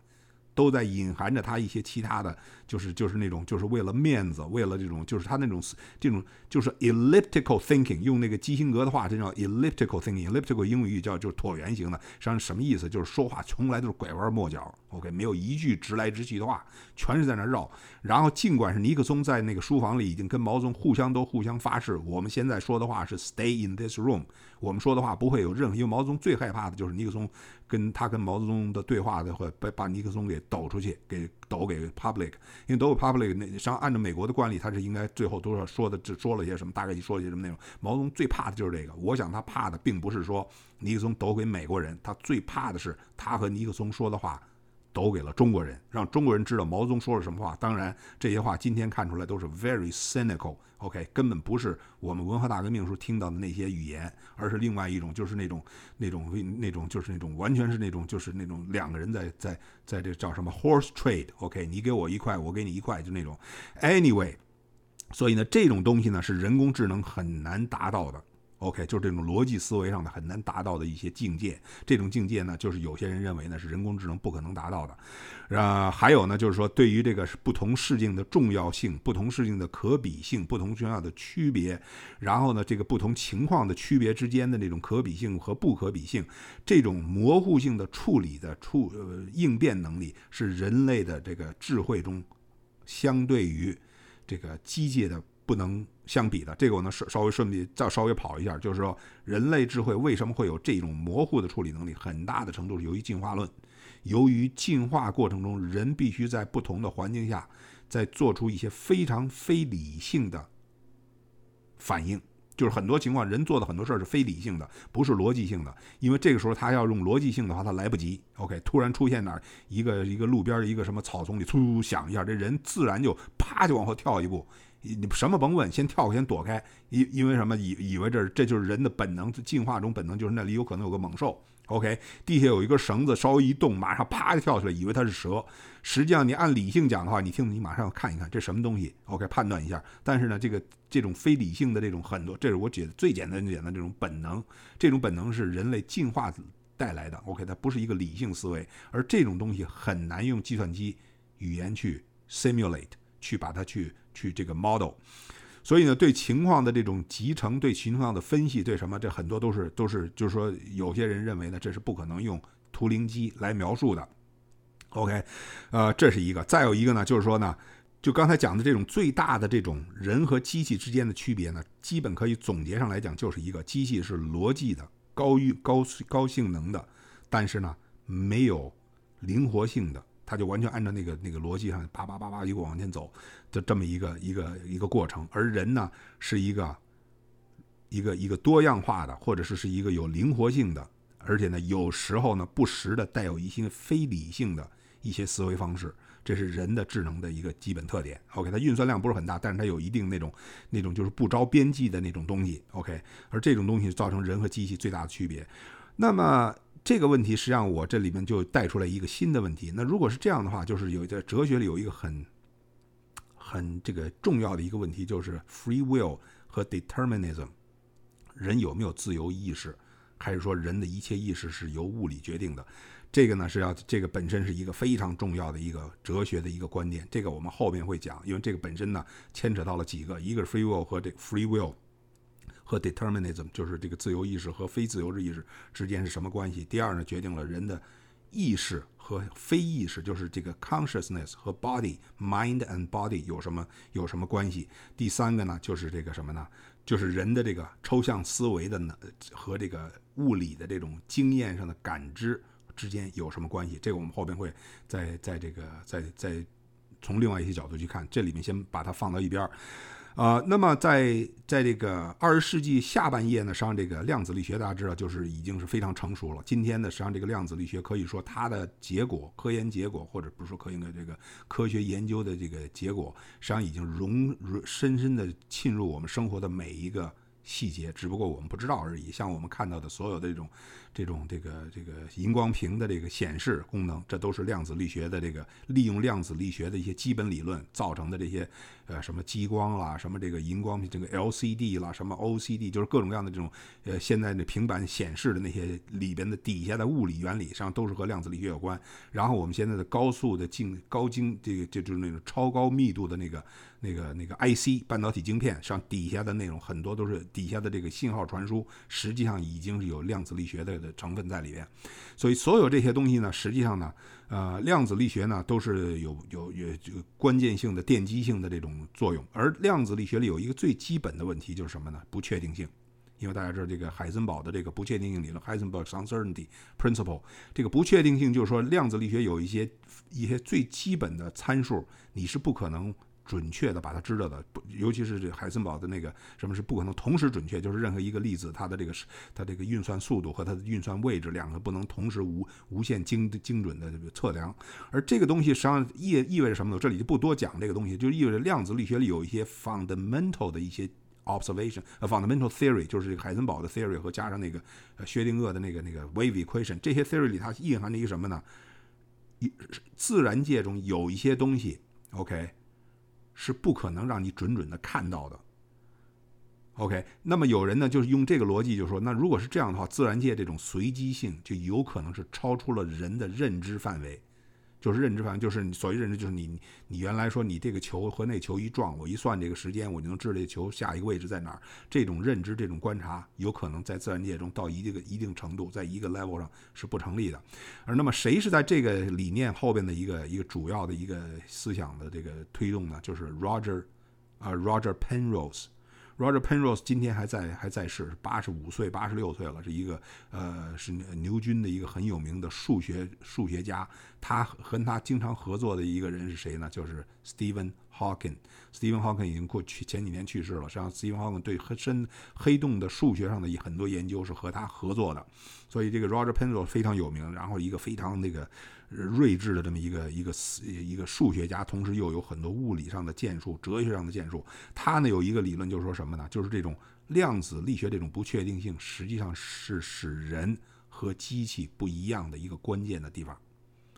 都在隐含着他一些其他的，就是就是那种就是为了面子，为了这种就是他那种这种就是 elliptical thinking，用那个基辛格的话，这叫 elliptical thinking。elliptical 英语叫就是椭圆形的，实际上什么意思？就是说话从来都是拐弯抹角，OK，没有一句直来直去的话，全是在那绕。然后尽管是尼克松在那个书房里已经跟毛泽东互相都互相发誓，我们现在说的话是 stay in this room，我们说的话不会有任何，因为毛泽东最害怕的就是尼克松。跟他跟毛泽东的对话的，会把把尼克松给抖出去，给抖给 public，因为抖给 public 那，上按照美国的惯例，他是应该最后都是说的，只说了些什么，大概说了些什么内容。毛泽东最怕的就是这个，我想他怕的并不是说尼克松抖给美国人，他最怕的是他和尼克松说的话。抖给了中国人，让中国人知道毛泽东说了什么话。当然，这些话今天看出来都是 very cynical OK，根本不是我们文化大革命时候听到的那些语言，而是另外一种，就是那种那种那种就是那种完全是那种就是那种两个人在在在这叫什么 horse trade，OK，你给我一块，我给你一块，就那种。Anyway，所以呢，这种东西呢是人工智能很难达到的。OK，就是这种逻辑思维上的很难达到的一些境界，这种境界呢，就是有些人认为呢是人工智能不可能达到的。啊，还有呢，就是说对于这个不同事情的重要性、不同事情的可比性、不同重要的区别，然后呢，这个不同情况的区别之间的那种可比性和不可比性，这种模糊性的处理的处呃应变能力，是人类的这个智慧中相对于这个机械的。不能相比的，这个我能稍稍微顺便再稍微跑一下，就是说人类智慧为什么会有这种模糊的处理能力？很大的程度是由于进化论，由于进化过程中人必须在不同的环境下，在做出一些非常非理性的反应。就是很多情况，人做的很多事儿是非理性的，不是逻辑性的。因为这个时候他要用逻辑性的话，他来不及。OK，突然出现哪儿一个一个路边一个什么草丛里，突响一下，这人自然就啪就往后跳一步。你你什么甭问，先跳先躲开，因因为什么？以以为这这就是人的本能，进化中本能就是那里有可能有个猛兽。OK，地下有一根绳子，稍微一动，马上啪就跳出来，以为它是蛇。实际上你按理性讲的话，你听你马上要看一看这什么东西。OK，判断一下。但是呢，这个这种非理性的这种很多，这是我觉得最简单最简单这种本能，这种本能是人类进化带来的。OK，它不是一个理性思维，而这种东西很难用计算机语言去 simulate。去把它去去这个 model，所以呢，对情况的这种集成，对情况的分析，对什么，这很多都是都是，就是说，有些人认为呢，这是不可能用图灵机来描述的。OK，呃，这是一个。再有一个呢，就是说呢，就刚才讲的这种最大的这种人和机器之间的区别呢，基本可以总结上来讲，就是一个机器是逻辑的、高于高高性能的，但是呢，没有灵活性的，它就完全按照那个那个逻辑上叭叭叭叭一个往前走的这么一个一个一个过程。而人呢，是一个一个一个多样化的，或者是是一个有灵活性的，而且呢，有时候呢，不时的带有一些非理性的。一些思维方式，这是人的智能的一个基本特点。OK，它运算量不是很大，但是它有一定那种那种就是不着边际的那种东西。OK，而这种东西造成人和机器最大的区别。那么这个问题实际上我这里面就带出来一个新的问题。那如果是这样的话，就是有在哲学里有一个很很这个重要的一个问题，就是 free will 和 determinism，人有没有自由意识，还是说人的一切意识是由物理决定的？这个呢是要这个本身是一个非常重要的一个哲学的一个观念，这个我们后面会讲，因为这个本身呢牵扯到了几个，一个是 free will 和这 free will 和 determinism，就是这个自由意识和非自由意识之间是什么关系。第二呢，决定了人的意识和非意识，就是这个 consciousness 和 body mind and body 有什么有什么关系。第三个呢，就是这个什么呢？就是人的这个抽象思维的呢和这个物理的这种经验上的感知。之间有什么关系？这个我们后边会在在这个在在从另外一些角度去看。这里面先把它放到一边啊，那么在在这个二十世纪下半叶呢，实际上这个量子力学大家知道就是已经是非常成熟了。今天呢，实际上这个量子力学可以说它的结果、科研结果，或者不是说科研的这个科学研究的这个结果，实际上已经融融深深的浸入我们生活的每一个细节，只不过我们不知道而已。像我们看到的所有的这种。这种这个这个荧光屏的这个显示功能，这都是量子力学的这个利用量子力学的一些基本理论造成的这些呃什么激光啦，什么这个荧光屏这个 LCD 啦，什么 OCD，就是各种各样的这种呃现在的平板显示的那些里边的底下的物理原理上都是和量子力学有关。然后我们现在的高速的精高精这个就就是那种超高密度的那个那个那个 IC 半导体晶片上底下的内容很多都是底下的这个信号传输，实际上已经是有量子力学的。的成分在里边，所以所有这些东西呢，实际上呢，呃，量子力学呢都是有有有关键性的奠基性的这种作用。而量子力学里有一个最基本的问题就是什么呢？不确定性。因为大家知道这个海森堡的这个不确定性理论 （Heisenberg uncertainty principle），这个不确定性就是说量子力学有一些一些最基本的参数，你是不可能。准确的把它知道的，不，尤其是这海森堡的那个什么是不可能同时准确，就是任何一个粒子它的这个是它这个运算速度和它的运算位置两个不能同时无无限精精准的这个测量。而这个东西实际上意意味着什么呢？这里就不多讲这个东西，就意味着量子力学里有一些 fundamental 的一些 observation，呃，fundamental theory 就是这个海森堡的 theory 和加上那个呃薛定谔的那个那个 wave equation，这些 theory 里它蕴含着一个什么呢？一自然界中有一些东西，OK。是不可能让你准准的看到的。OK，那么有人呢，就是用这个逻辑，就说，那如果是这样的话，自然界这种随机性就有可能是超出了人的认知范围。就是认知范围，就是你所谓认知，就是你你原来说你这个球和那球一撞，我一算这个时间，我就能知道这球下一个位置在哪儿。这种认知、这种观察，有可能在自然界中到一个一定程度，在一个 level 上是不成立的。而那么谁是在这个理念后边的一个一个主要的一个思想的这个推动呢？就是 Roger 啊，Roger Penrose。Roger Penrose 今天还在还在世，八十五岁、八十六岁了，是一个呃是牛津的一个很有名的数学数学家。他和他经常合作的一个人是谁呢？就是 Stephen Hawking。Stephen Hawking 已经过去前几年去世了。实际上，Stephen Hawking 对黑深黑洞的数学上的很多研究是和他合作的。所以这个 Roger Penrose 非常有名，然后一个非常那个。睿智的这么一个一个一个数学家，同时又有很多物理上的建树、哲学上的建树。他呢有一个理论，就是说什么呢？就是这种量子力学这种不确定性，实际上是使人和机器不一样的一个关键的地方。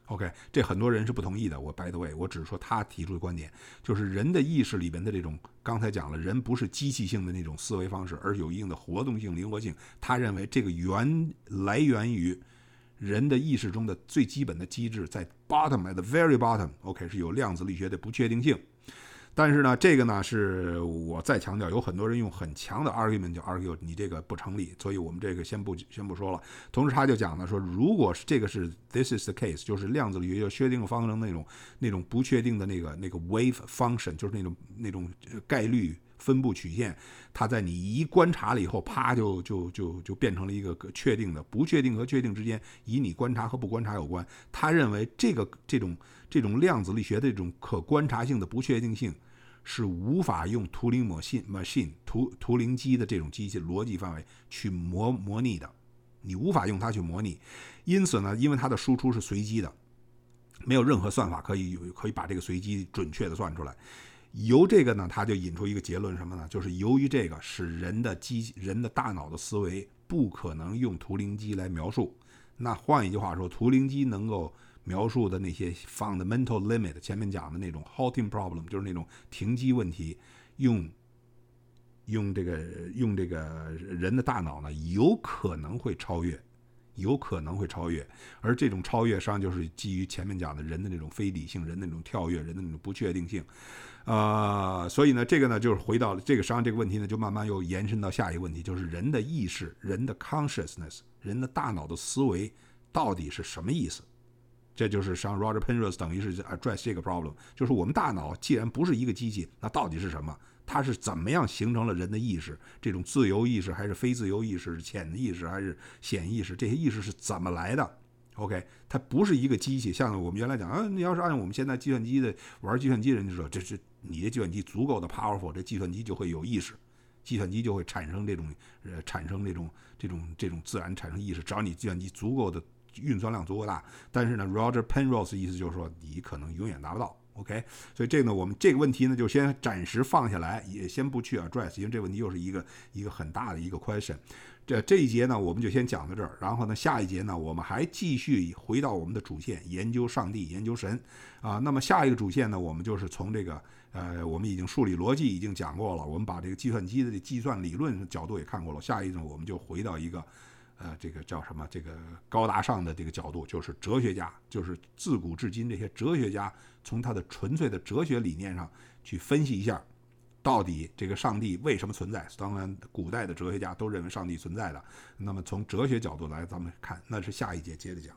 OK，这很多人是不同意的。我 by the way，我只是说他提出的观点，就是人的意识里边的这种，刚才讲了，人不是机器性的那种思维方式，而有一定的活动性、灵活性。他认为这个源来源于。人的意识中的最基本的机制在 bottom at the very bottom，OK 是有量子力学的不确定性。但是呢，这个呢是我再强调，有很多人用很强的 argument 就 argue 你这个不成立，所以我们这个先不先不说了。同时他就讲了说，如果是这个是 this is the case，就是量子力学薛定谔方程那种那种不确定的那个那个 wave function，就是那种那种概率分布曲线，它在你一观察了以后，啪就就就就变成了一个确定的。不确定和确定之间，以你观察和不观察有关。他认为这个这种这种量子力学的这种可观察性的不确定性。是无法用图灵 machine machine 图图灵机的这种机器逻辑范围去模模拟的，你无法用它去模拟。因此呢，因为它的输出是随机的，没有任何算法可以有可以把这个随机准确的算出来。由这个呢，他就引出一个结论什么呢？就是由于这个使人的机人的大脑的思维不可能用图灵机来描述。那换一句话说，图灵机能够。描述的那些 fundamental limit，前面讲的那种 halting problem，就是那种停机问题，用用这个用这个人的大脑呢，有可能会超越，有可能会超越，而这种超越实际上就是基于前面讲的人的那种非理性，人的那种跳跃，人的那种不确定性，呃，所以呢，这个呢就是回到这个实际上这个问题呢，就慢慢又延伸到下一个问题，就是人的意识，人的 consciousness，人的大脑的思维到底是什么意思？这就是像 Roger Penrose 等于是 address 这个 problem，就是我们大脑既然不是一个机器，那到底是什么？它是怎么样形成了人的意识？这种自由意识还是非自由意识？是潜意识还是显意识？这些意识是怎么来的？OK，它不是一个机器。像我们原来讲啊，你要是按我们现在计算机的玩计算机人就说，这是你的计算机足够的 powerful，这计算机就会有意识，计算机就会产生这种呃产生这种这种这种自然产生意识。只要你计算机足够的。运算量足够大，但是呢，Roger Penrose 意思就是说，你可能永远达不到。OK，所以这个呢，我们这个问题呢，就先暂时放下来，也先不去 address，因为这个问题又是一个一个很大的一个 question。这这一节呢，我们就先讲到这儿。然后呢，下一节呢，我们还继续回到我们的主线，研究上帝，研究神啊。那么下一个主线呢，我们就是从这个呃，我们已经数理逻辑已经讲过了，我们把这个计算机的计算理论角度也看过了。下一种我们就回到一个。呃，这个叫什么？这个高大上的这个角度，就是哲学家，就是自古至今这些哲学家，从他的纯粹的哲学理念上去分析一下，到底这个上帝为什么存在？当然，古代的哲学家都认为上帝存在的。那么从哲学角度来，咱们看，那是下一节接着讲。